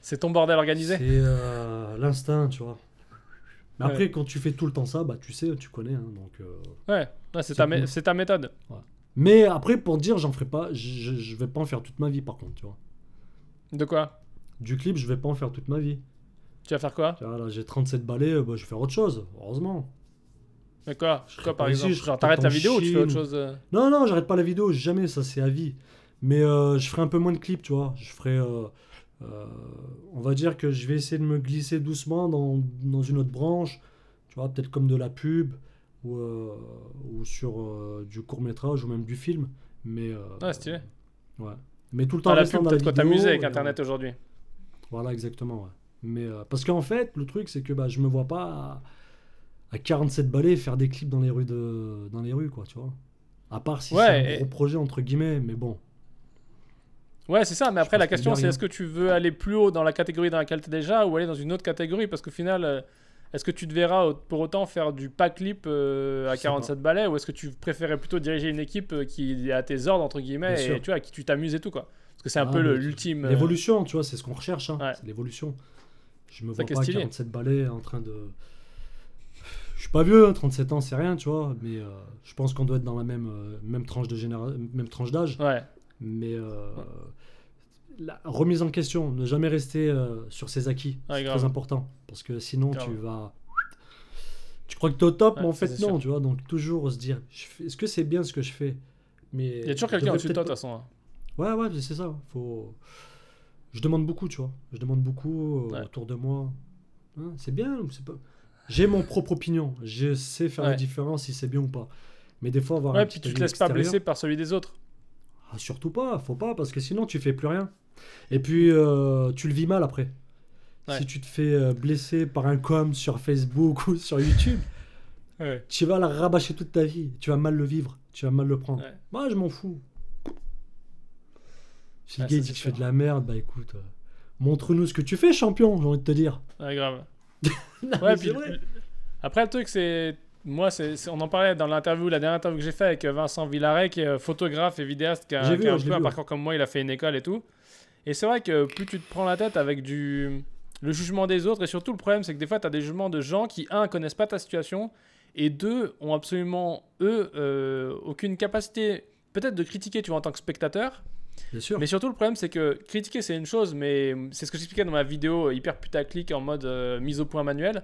C'est ton bordel organisé. c'est euh, l'instinct, tu vois. Mais Ouais. après, quand tu fais tout le temps ça, bah, tu sais, tu connais. hein, donc, euh. Ouais, ouais, c'est ta, mé- ta méthode. Mais après, pour dire, j'en ferai pas. Je, je- vais pas en faire toute ma vie, par contre, tu vois. De quoi? Du clip, je vais pas en faire toute ma vie. Tu vas faire quoi? J'ai 37 balais, bah, je vais faire autre chose, heureusement. Mais quoi Je Quoi par pas ici, exemple je Genre t'arrêtes la peut-être vidéo ou tu fais autre chose euh Non, non, j'arrête pas la vidéo, jamais, ça c'est à vie. Mais euh, je ferai un peu moins de clips, tu vois. Je ferai. euh, on va dire que je vais essayer de me glisser doucement dans, dans une autre branche, tu vois, peut-être comme de la pub ou, ou sur du court-métrage ou même du film. Mais. Ouais, stylé. Ouais. Mais tout le temps la pub, la de quoi t'amuser avec et, Internet aujourd'hui. Voilà, exactement, ouais. Mais, parce qu'en fait, le truc, c'est que bah, je me vois pas à, à 47 balais faire des clips dans les rues, de, dans les rues quoi, tu vois. À part si Ouais, c'est un et- gros projet, entre guillemets, mais bon. Ouais, c'est ça, mais après la que question c'est est-ce que tu veux aller plus haut dans la catégorie dans laquelle tu es déjà ou aller dans une autre catégorie? Parce qu'au final, euh, est-ce que tu te verras pour autant faire du pas clip euh, à Je sais pas. 47 balais ou est-ce que tu préférais plutôt diriger une équipe euh, qui est à tes ordres, entre guillemets, Bien et sûr. tu vois, à qui tu t'amuses et tout quoi? Parce que c'est un Ah, peu l'ultime. euh, L'évolution, tu vois, c'est ce qu'on recherche, hein, Ouais. c'est l'évolution. Je me vois pas à stylé. 47 balais en train de. Je suis pas vieux, hein, 37 ans, c'est rien, tu vois, mais euh, je pense qu'on doit être dans la même, euh, même tranche de généra... même tranche d'âge. Ouais, Mais euh, la remise en question, ne jamais rester sur ses acquis. Ouais, c'est très important. Parce que sinon, Grave. tu vas. Tu crois que tu es au top, Ouais, mais en fait, non, sûr. tu vois. Donc, toujours se dire fais- est-ce que c'est bien ce que je fais? Mais Il y a toujours quelqu'un au-dessus de toi, de toute façon. hein. Ouais, ouais, c'est ça. Faut... Je demande beaucoup, tu vois. Je demande beaucoup euh, Ouais. autour de moi. Hein, c'est bien ou c'est pas? J'ai mon propre opinion. Je sais faire la différence si c'est bien ou pas. Mais des fois, avoir un petit puis tu te laisses pas blesser par celui des autres. ah, surtout pas, faut pas, parce que sinon tu fais plus rien. Et puis euh, tu le vis mal après. Ouais. Si tu te fais euh, blesser par un com sur Facebook <laughs> ou sur YouTube, Ouais. tu vas la rabâcher toute ta vie. Tu vas mal le vivre, tu vas mal le prendre. Moi, je m'en fous. Si le gars dit que je fais de la merde, bah écoute, euh, montre-nous ce que tu fais, champion, j'ai envie de te dire. Ouais, grave. <laughs> Non, Ouais, puis vrai. Après, le truc, c'est. Moi, c'est on en parlait dans l'interview, la dernière interview que j'ai fait avec Vincent Villaret, qui est photographe et vidéaste, qui a, qui a un peu un parcours comme moi, il a fait une école et tout. Et c'est vrai que plus tu te prends la tête avec du le jugement des autres, et surtout le problème, c'est que des fois, tu as des jugements de gens qui, un, connaissent pas ta situation, et deux, ont absolument, eux, euh, aucune capacité, peut-être de critiquer, tu vois, en tant que spectateur, Bien sûr. mais surtout, le problème, c'est que critiquer, c'est une chose, mais c'est ce que j'expliquais dans ma vidéo hyper putaclic en mode euh, mise au point manuel.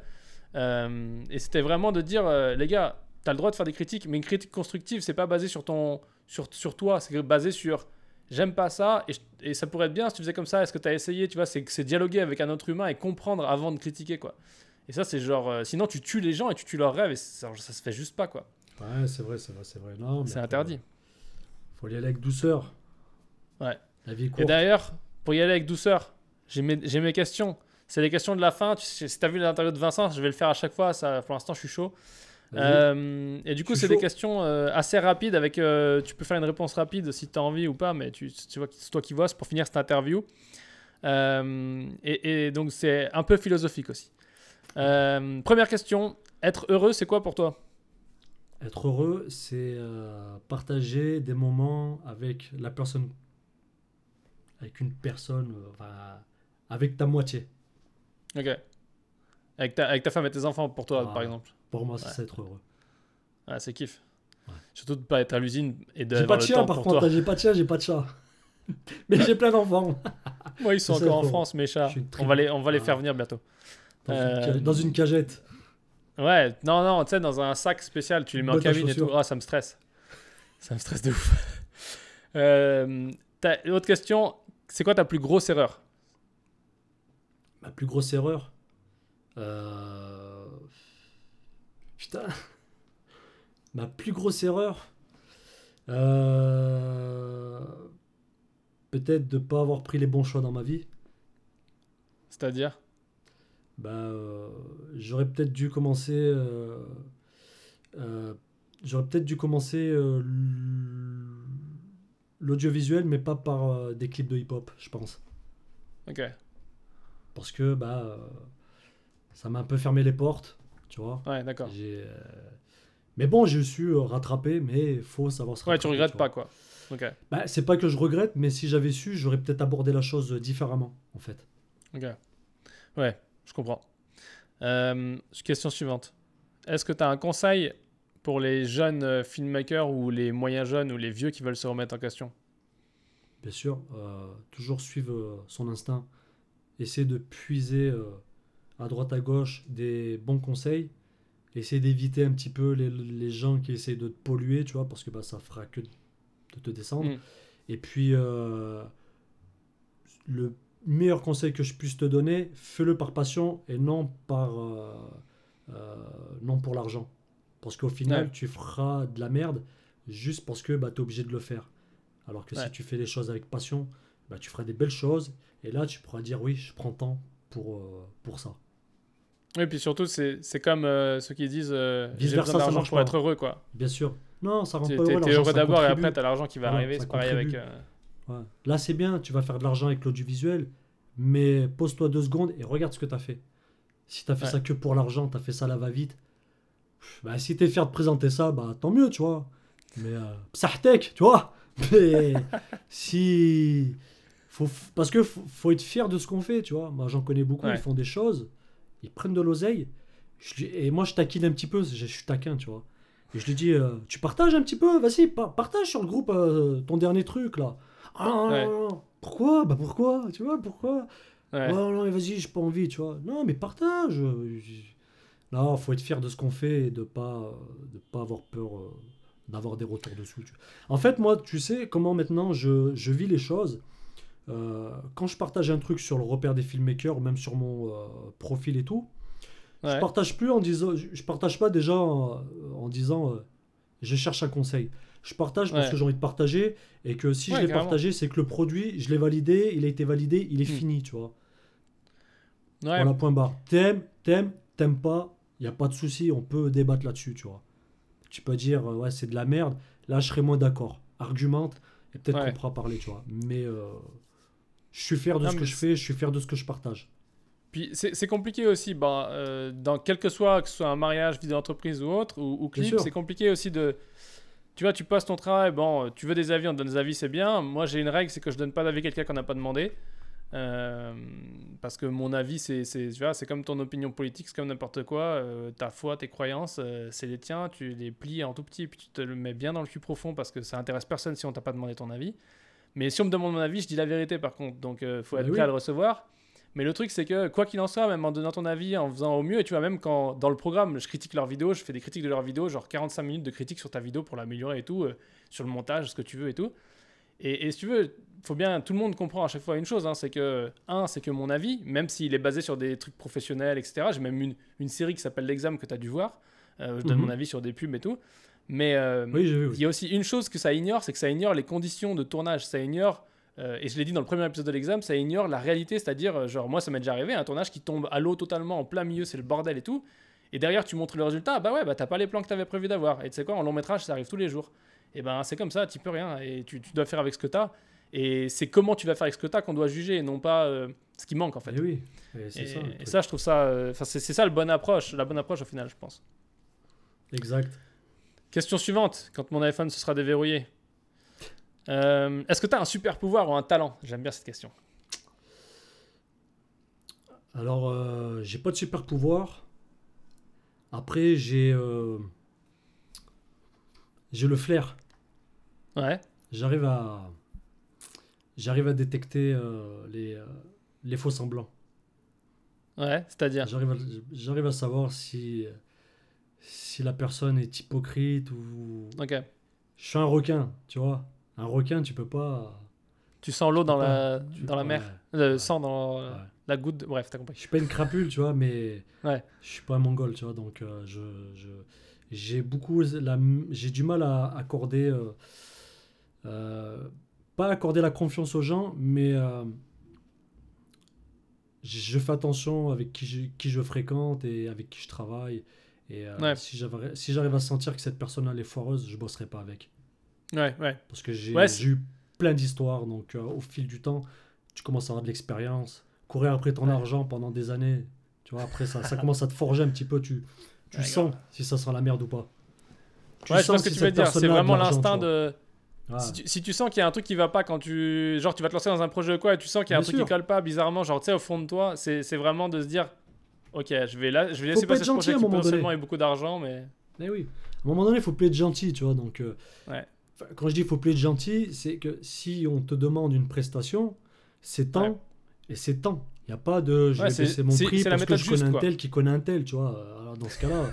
Euh, et c'était vraiment de dire, euh, les gars, t'as le droit de faire des critiques, mais une critique constructive, c'est pas basé sur, ton, sur, sur toi, c'est basé sur j'aime pas ça, et, je- et ça pourrait être bien si tu faisais comme ça, est-ce que t'as essayé, tu vois, c'est dialoguer avec un autre humain et comprendre avant de critiquer, quoi. Et ça, c'est genre, sinon tu tues les gens et tu tues leurs rêves, et ça, ça se fait juste pas, quoi. Ouais, c'est vrai, c'est vrai, c'est vrai. C'est interdit. Faut y aller avec douceur. Ouais. La vie est Et courte. d'ailleurs, pour y aller avec douceur, j'ai mes, j'ai mes questions. C'est les questions de la fin. Tu si tu as vu l'interview de Vincent, je vais le faire à chaque fois. Ça, pour l'instant, je suis chaud. Euh, et du coup, c'est des questions euh, assez rapides. Avec, euh, tu peux faire une réponse rapide si tu as envie ou pas, mais tu, tu vois, c'est toi qui vois. C'est pour finir cette interview. Et, et donc, c'est un peu philosophique aussi. Première question être heureux, c'est quoi pour toi? Être heureux, c'est partager des moments avec la personne, avec une personne, euh, enfin, avec ta moitié. Ok. Avec ta, avec ta femme et tes enfants, pour toi, Ah. par exemple. Pour moi, c'est Ouais. être heureux. Ah, c'est kiff. Ouais. Surtout de pas être à l'usine et J'ai d'avoir pas de chien par contre, j'ai pas de chien, j'ai pas de chat. <laughs> Mais j'ai plein d'enfants. <laughs> Moi, ils sont encore en France, mes chats. On va les, on va les Ah. faire venir bientôt. Dans, Euh, une, ca- dans une cagette. Ouais, non, non, tu sais, dans un sac spécial, tu les mets en cabine et tout. Ah, ça me stresse. <laughs> Ça me stresse de ouf. euh, autre question, c'est quoi ta plus grosse erreur? Ma plus grosse erreur? Euh... Putain. <laughs> Ma plus grosse erreur? Euh... Peut-être de pas avoir pris les bons choix dans ma vie. C'est-à-dire? Bah, euh, j'aurais peut-être dû commencer. euh, j'aurais peut-être dû commencer l'audiovisuel, mais pas par euh, des clips de hip-hop, je pense. Ok. Parce que bah, euh, ça m'a un peu fermé les portes, tu vois. Ouais, d'accord. J'ai, euh, Mais bon, j'ai su euh, rattraper, mais faut savoir se Ouais, tu rattraper, regrettes pas, quoi. Ok, Bah, c'est pas que je regrette, mais si j'avais su, j'aurais peut-être abordé la chose différemment, en fait. ok. Ouais, je comprends. Question suivante. Est-ce que tu as un conseil pour les jeunes euh, filmmakers ou les moyens jeunes ou les vieux qui veulent se remettre en question Bien sûr, euh, toujours suivre euh, son instinct, essayer de puiser euh, à droite à gauche des bons conseils, essayer d'éviter un petit peu les, les gens qui essayent de te polluer, tu vois, parce que bah, ça fera que de te descendre. Mm. Et puis, euh, le meilleur conseil que je puisse te donner, fais-le par passion et non, par, non pour l'argent. Parce qu'au final, Ouais. tu feras de la merde juste parce que bah, tu es obligé de le faire. Alors que Ouais. si tu fais les choses avec passion, bah, tu feras des belles choses. Et là, tu pourras dire oui, je prends temps pour, euh, pour ça. Oui, puis surtout, c'est c'est comme euh, ceux qui disent euh, j'ai besoin d'argent pour pas. être heureux, quoi. Bien sûr. Non, ça rend pas heureux. t'es l'argent, heureux d'abord et après, t'as l'argent qui va Voilà, arriver. ça C'est pareil avec. contribue. euh, Ouais. Là, c'est bien, tu vas faire de l'argent avec l'audiovisuel, mais pose-toi deux secondes et regarde ce que tu as fait. Si tu as fait ça que pour l'argent, tu as fait ça à la va-vite, pff, bah, si tu es fier de présenter ça, bah, tant mieux, tu vois. Mais euh, psahtek, tu vois. <laughs> Mais si. Faut, parce que faut, faut être fier de ce qu'on fait, tu vois. Moi, j'en connais beaucoup, Ouais. ils font des choses, ils prennent de l'oseille. Je Et moi, je taquine un petit peu, je, je suis taquin, tu vois. Et je lui dis, euh, tu partages un petit peu, vas-y, pa- partage sur le groupe euh, ton dernier truc là. Ah, non, non, Ouais. non, non. pourquoi? Bah pourquoi? Tu vois, pourquoi? Ouais. Ouais, non, mais vas-y, j'ai pas envie, tu vois. Non, mais partage. Non, faut être fier de ce qu'on fait et de pas, de pas avoir peur euh, d'avoir des retours dessus. En fait, moi, tu sais comment maintenant je, je vis les choses. Euh, quand je partage un truc sur le repère des filmmakers même sur mon euh, profil et tout, Ouais. je partage plus en disant, je partage pas déjà en, en disant euh, je cherche un conseil. Je partage parce Ouais. que j'ai envie de partager et que si Ouais, je l'ai carrément. partagé, c'est que le produit, je l'ai validé, il a été validé, il est Hmm. fini, tu vois. Voilà, point barre. T'aimes, t'aimes, t'aimes pas, il n'y a pas de souci, on peut débattre là-dessus, tu vois. Tu peux dire, euh, ouais, c'est de la merde, là, je serais moins d'accord. Argumente, et peut-être Ouais. qu'on pourra parler, tu vois. Mais euh, je suis fier de Non, ce que je fais, je suis fier de ce que je partage. Puis c'est compliqué aussi, bah, euh, dans quel que soit, que ce soit un mariage, vidéo d'entreprise ou autre, ou, clip, c'est compliqué aussi de. Tu vois, tu passes ton travail, bon, tu veux des avis, on te donne des avis, c'est bien. Moi, j'ai une règle, c'est que je donne pas d'avis à quelqu'un qu'on n'a pas demandé. Euh, parce que mon avis, c'est c'est- tu vois, c'est comme ton opinion politique, c'est comme n'importe quoi. euh, ta foi, tes croyances, euh, c'est les tiens, tu les plies en tout petit, puis tu te le mets bien dans le cul profond parce que ça intéresse personne si on t'a pas demandé ton avis. Mais si on me demande mon avis, je dis la vérité par contre. Donc, faut être oui. prêt à le recevoir. Mais le truc, c'est que quoi qu'il en soit, même en donnant ton avis, en faisant au mieux, et tu vois, même quand dans le programme, je critique leurs vidéos, je fais des critiques de leurs vidéos, genre 45 minutes de critique sur ta vidéo pour l'améliorer et tout, sur le montage, ce que tu veux et tout. Et, et si tu veux, faut bien, tout le monde comprend à chaque fois une chose, hein, c'est que, un, c'est que mon avis, même s'il est basé sur des trucs professionnels, etc., j'ai même une, une série qui s'appelle L'examen que tu as dû voir, euh, je donne Mhm. mon avis sur des pubs et tout. Mais euh, Oui, il oui. y a aussi une chose que ça ignore, c'est que ça ignore les conditions de tournage, ça ignore, euh, et je l'ai dit dans le premier épisode de l'examen, ça ignore la réalité, c'est-à-dire, genre, moi ça m'est déjà arrivé, un tournage qui tombe à l'eau totalement, en plein milieu, c'est le bordel et tout, et derrière tu montres le résultat, bah ouais, bah t'as pas les plans que t'avais prévu d'avoir, et tu sais quoi, en long métrage ça arrive tous les jours, et ben c'est comme ça, tu peux rien, et tu, tu dois faire avec ce que t'as, et c'est comment tu vas faire avec ce que t'as qu'on doit juger, et non pas euh, ce qui manque en fait. Eh oui, et Et, c'est ça. et ça, je trouve ça, euh, c'est ça le bonne approche, la bonne approche au final, je pense. Exact. Question suivante, quand mon iPhone se sera déverrouillé. Euh, Est-ce que tu as un super pouvoir ou un talent? J'aime bien cette question. Alors, j'ai pas de super pouvoir. Après, j'ai j'ai le flair. Ouais, J'arrive à j'arrive à détecter euh, les, euh, les faux semblants. ouais, c'est-à-dire? J'arrive à, j'arrive à savoir si si la personne est hypocrite ou Ok. je suis un requin, tu vois. Un requin, tu peux pas Tu sens l'eau dans la, tu- dans la ouais, mer, le ouais, sang dans ouais. la goutte. Bref, t'as compris. Je suis pas une crapule, tu vois, mais Ouais. je suis pas un mongol, tu vois, donc euh, je, je- j'ai beaucoup la, j'ai du mal à accorder euh, euh, pas accorder la confiance aux gens, mais euh, je fais attention avec qui je, qui je fréquente et avec qui je travaille. Et euh, Ouais. si j'arrive si j'arrive à sentir que cette personne elle est foireuse, je bosserai pas avec. Ouais, ouais. Parce que j'ai Ouais, eu plein d'histoires, donc euh, au fil du temps, tu commences à avoir de l'expérience. Courir après ton Ouais. argent pendant des années, tu vois, après ça, ça commence à te forger un petit peu, tu, tu Ouais, sens si ça sent la merde ou pas. Tu ouais, je vois ce que tu veux dire. C'est vraiment l'instinct de. Ah, Si tu, si tu sens qu'il y a un truc qui va pas quand tu. Genre, tu vas te lancer dans un projet ou quoi, et tu sens qu'il y a un truc qui colle pas bizarrement, genre, tu sais, au fond de toi, c'est vraiment de se dire Ok, je vais, là, je vais laisser pas passer ce projet qui ait beaucoup d'argent, mais. eh oui. À un moment donné, il faut plus être gentil, tu vois. Donc, euh, Ouais. quand je dis il faut plus être gentil, c'est que si on te demande une prestation, c'est temps Ouais. et c'est temps. Il n'y a pas de je Ouais, vais baisser mon prix la parce que je connais un tel qui connaît un tel, tu vois. Dans ce cas-là,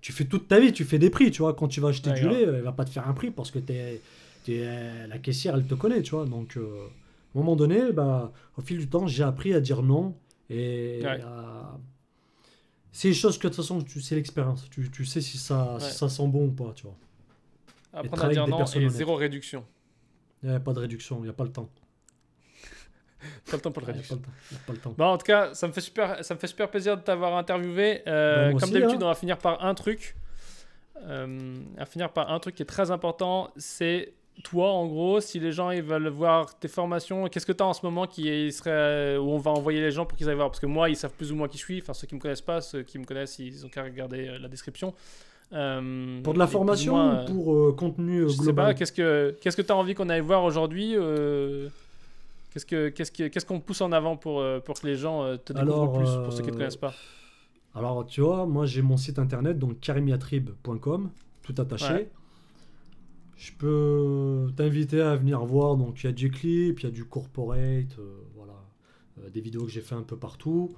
tu fais toute ta vie, tu fais des prix, tu vois. Quand tu vas acheter Ouais, du grave. lait, elle va pas te faire un prix parce que t'es, t'es, euh, la caissière, elle te connaît, tu vois. Donc, euh, à un moment donné, bah, au fil du temps, j'ai appris à dire non et Ouais. à- C'est des choses que de toute façon, tu sais l'expérience. Tu, tu sais si ça, si ça sent bon ou pas, tu vois. Apprendre à dire non et zéro réduction. Il n'y a pas de réduction, il n'y a pas le temps. Pas le temps pour le réduction. pas le temps. Bon, en tout cas, ça me fait super, ça me fait super plaisir de t'avoir interviewé. Euh, Bah, comme d'habitude, hein. on va finir par un truc. Euh, à finir par un truc qui est très important, c'est toi, en gros, si les gens ils veulent voir tes formations, qu'est-ce que tu as en ce moment qui serait, où on va envoyer les gens pour qu'ils aillent voir? Parce que moi, ils savent plus ou moins qui je suis. Enfin, ceux qui me connaissent pas, ceux qui me connaissent, ils ont qu'à regarder euh, la description. Euh, Pour de la formation ou pour euh, contenu euh, je sais global? pas, qu'est-ce que qu'est-ce que tu as envie qu'on aille voir aujourd'hui Qu'est-ce que qu'est-ce que- qu'est-ce qu'on pousse en avant pour, euh, pour que les gens euh, te découvrent Alors, plus pour ceux qui ne te euh, connaissent pas? Alors, tu vois, moi j'ai mon site internet, donc karimiatrib.com, tout attaché. Ouais. je peux t'inviter à venir voir. Donc, il y a du clip, il y a du corporate, euh, voilà, Euh, des vidéos que j'ai fait un peu partout.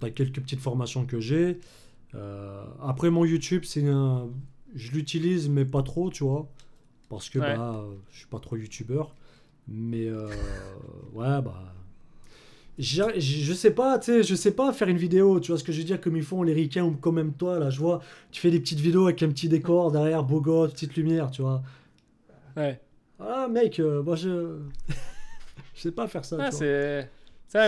T'as quelques petites formations que j'ai. Euh, après, mon YouTube, c'est un... je l'utilise, mais pas trop, tu vois, parce que Ouais. bah, euh, je suis pas trop youtubeur. Mais euh, ouais, bah. Je sais pas, tu sais, je sais pas faire une vidéo, tu vois ce que je veux dire, comme ils font les ricains ou comme même toi, là, je vois, tu fais des petites vidéos avec un petit décor derrière, beau gosse, petite lumière, tu vois. Ouais. Ah, mec, euh, moi je. <laughs> je sais pas faire ça. Ah, c'est. C'est-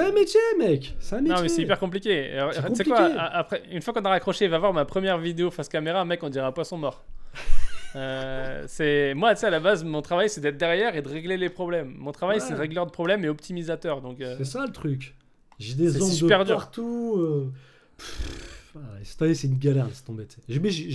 un métier, mec. C'est un métier. Non, mais c'est hyper compliqué. C'est Tu sais quoi, après, une fois qu'on a raccroché, va voir ma première vidéo face caméra, mec, on dirait un poisson mort. <laughs> Euh, c'est moi, tu sais, à la base, mon travail, c'est d'être derrière et de régler les problèmes. Mon travail, Ouais. c'est régleur de problèmes et optimisateur. Donc, euh, C'est ça le truc. J'ai des C'est ongles super de dur. partout. euh, pff, ah, c'est une galère, tu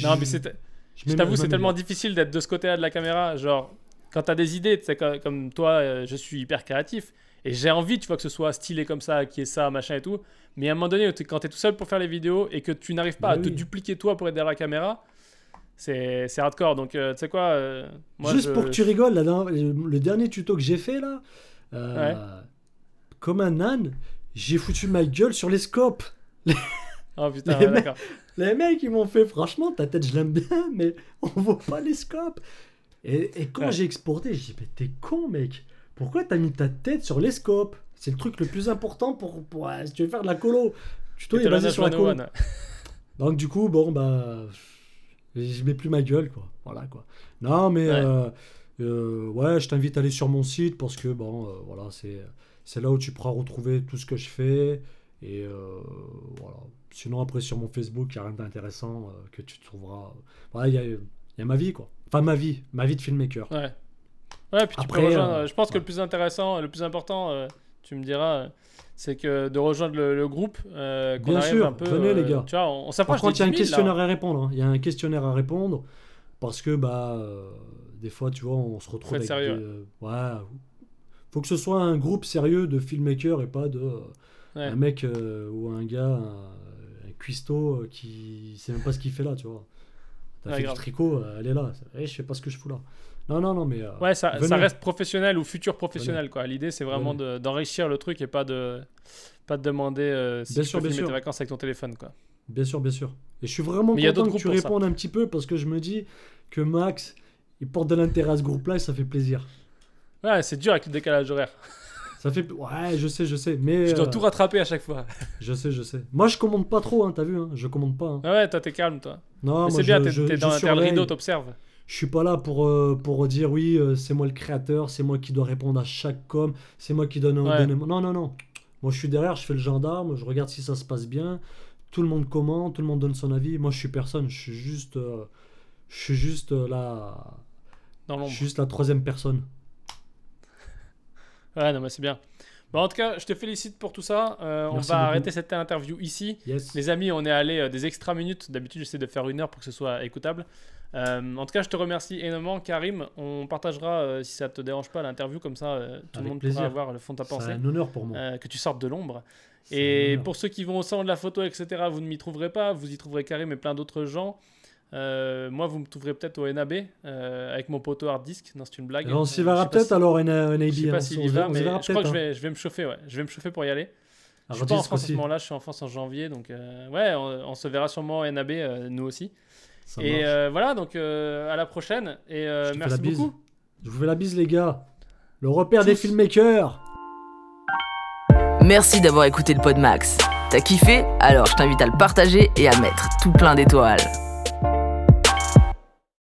non, je- mais c'est. je t'avoue, c'est tellement difficile d'être de ce côté-là de la caméra. Genre, quand t'as des idées, tu sais, co- comme toi, euh, je suis hyper créatif. Et j'ai envie, tu vois, que ce soit stylé comme ça, qu'il y ait ça, machin et tout. Mais à un moment donné, quand t'es tout seul pour faire les vidéos et que tu n'arrives pas Bah à te oui. dupliquer toi pour être derrière la caméra, c'est c'est hardcore. Donc, euh, tu sais quoi, euh, moi, Juste je- pour que tu rigoles, dernière- le dernier tuto que j'ai fait là, euh, comme un âne, j'ai foutu ma gueule sur les scopes. <laughs> Oh putain, Les ouais, mecs- d'accord. Les mecs, ils m'ont fait, franchement, ta tête, je l'aime bien, mais <laughs> on voit pas les scopes. Et, et quand Ouais. j'ai exporté, j'ai dit, mais t'es con, mec. Pourquoi t'as mis ta tête sur les scopes? C'est le truc le plus important pour, pour si tu veux faire de la colo. Tuto est basé sur la 911, colo. Donc du coup, bon, bah, je mets plus ma gueule, quoi. Voilà, quoi. Non, mais Ouais. euh, euh, ouais, je t'invite à aller sur mon site parce que, bon, euh, voilà, c'est c'est là où tu pourras retrouver tout ce que je fais. Et euh, voilà. Sinon, après, sur mon Facebook, il n'y a rien d'intéressant euh, que tu trouveras. Voilà, il y a, y a ma vie, quoi. Enfin, ma vie, ma vie de filmmaker. Ouais. Ouais, puis tu Après, peux rejoindre. euh, je pense que le plus intéressant, le plus important, tu me diras, euh, c'est que de rejoindre le, le groupe, euh, qu'on Bien arrive sûr, un peu. venez, les euh, gars. Tu vois, on, on Par s'approche des contre, il y a un 10 000, là. questionnaire à répondre. hein. Il y a un questionnaire à répondre parce que, bah, euh, des fois, tu vois, on se retrouve avec sérieux, des, euh, ouais. Faut que ce soit un groupe sérieux de filmmakers et pas de euh, Ouais. un mec euh, ou un gars, un, un cuistot euh, qui sait même pas ce qu'il fait là, tu vois. T'as Ouais, fait grave. du tricot, euh, elle est là. Eh, je sais pas ce que je fous là. Non, non, non, mais. euh, Ouais, ça, ça reste professionnel ou futur professionnel, quoi. L'idée, c'est vraiment de- d'enrichir le truc et pas de, pas de demander euh, si Bien tu sûr, peux bien filmer sûr. tes vacances avec ton téléphone, quoi. Bien sûr, bien sûr. Et je suis vraiment Mais content que tu répondes un petit peu parce que je me dis que Max, il porte de l'intérêt à ce groupe-là et ça fait plaisir. Ouais, c'est dur avec le décalage horaire. <laughs> Ça fait. Ouais, je sais, je sais. Mais. Je dois euh, tout rattraper à chaque fois. <laughs> Je sais, je sais. Moi, je commande pas trop, hein, t'as vu, hein, je commande pas. hein. Ah ouais, toi, t'es calme, toi. Non, Mais c'est bien, t'es dans derrière le rideau, t'observes. Je suis pas là pour, euh, pour dire oui, euh, c'est moi le créateur, c'est moi qui dois répondre à chaque com, c'est moi qui donne un. Ouais. donne Non, non, non. Moi, je suis derrière, je fais le gendarme, je regarde si ça se passe bien. Tout le monde commente, tout le monde donne son avis. Moi, je suis personne, je suis juste. euh, je suis juste la. Dans Je l'ombre. suis juste la troisième personne. <laughs> Ouais, non, mais c'est bien. Bon, en tout cas, je te félicite pour tout ça. Euh, on va beaucoup. arrêter cette interview ici. Yes. Les amis, on est allé euh, des extra minutes. D'habitude, j'essaie de faire une heure pour que ce soit écoutable. Euh, en tout cas, je te remercie énormément, Karim. On partagera, euh, si ça te dérange pas, l'interview. Comme ça, euh, tout le monde plaisir. pourra avoir le fond de ta C'est pensée. un honneur pour moi. Que tu sortes de l'ombre. C'est Et pour ceux qui vont au salon de la photo, etc., vous ne m'y trouverez pas. Vous y trouverez Karim et plein d'autres gens. Euh, moi, vous me trouverez peut-être au NAB euh, avec mon poteau hard disk. Non, c'est une blague. Et on s'y verra sais peut-être si- alors, un, un AB. Je sais hein. pas s'il On y va, mais je crois que je hein. vais, je vais me chauffer. Ouais. Je vais me chauffer pour y aller. Je suis pas en France à ce moment-là, je suis en France en janvier, donc euh, ouais, on, on se verra sûrement au NAB, nous aussi. Ça et euh, voilà, donc euh, à la prochaine, et euh, merci beaucoup. Je vous fais la bise, les gars. Le repère Tous. des filmmakers. Merci d'avoir écouté le Podmax. T'as kiffé? Alors je t'invite à le partager et à mettre tout plein d'étoiles.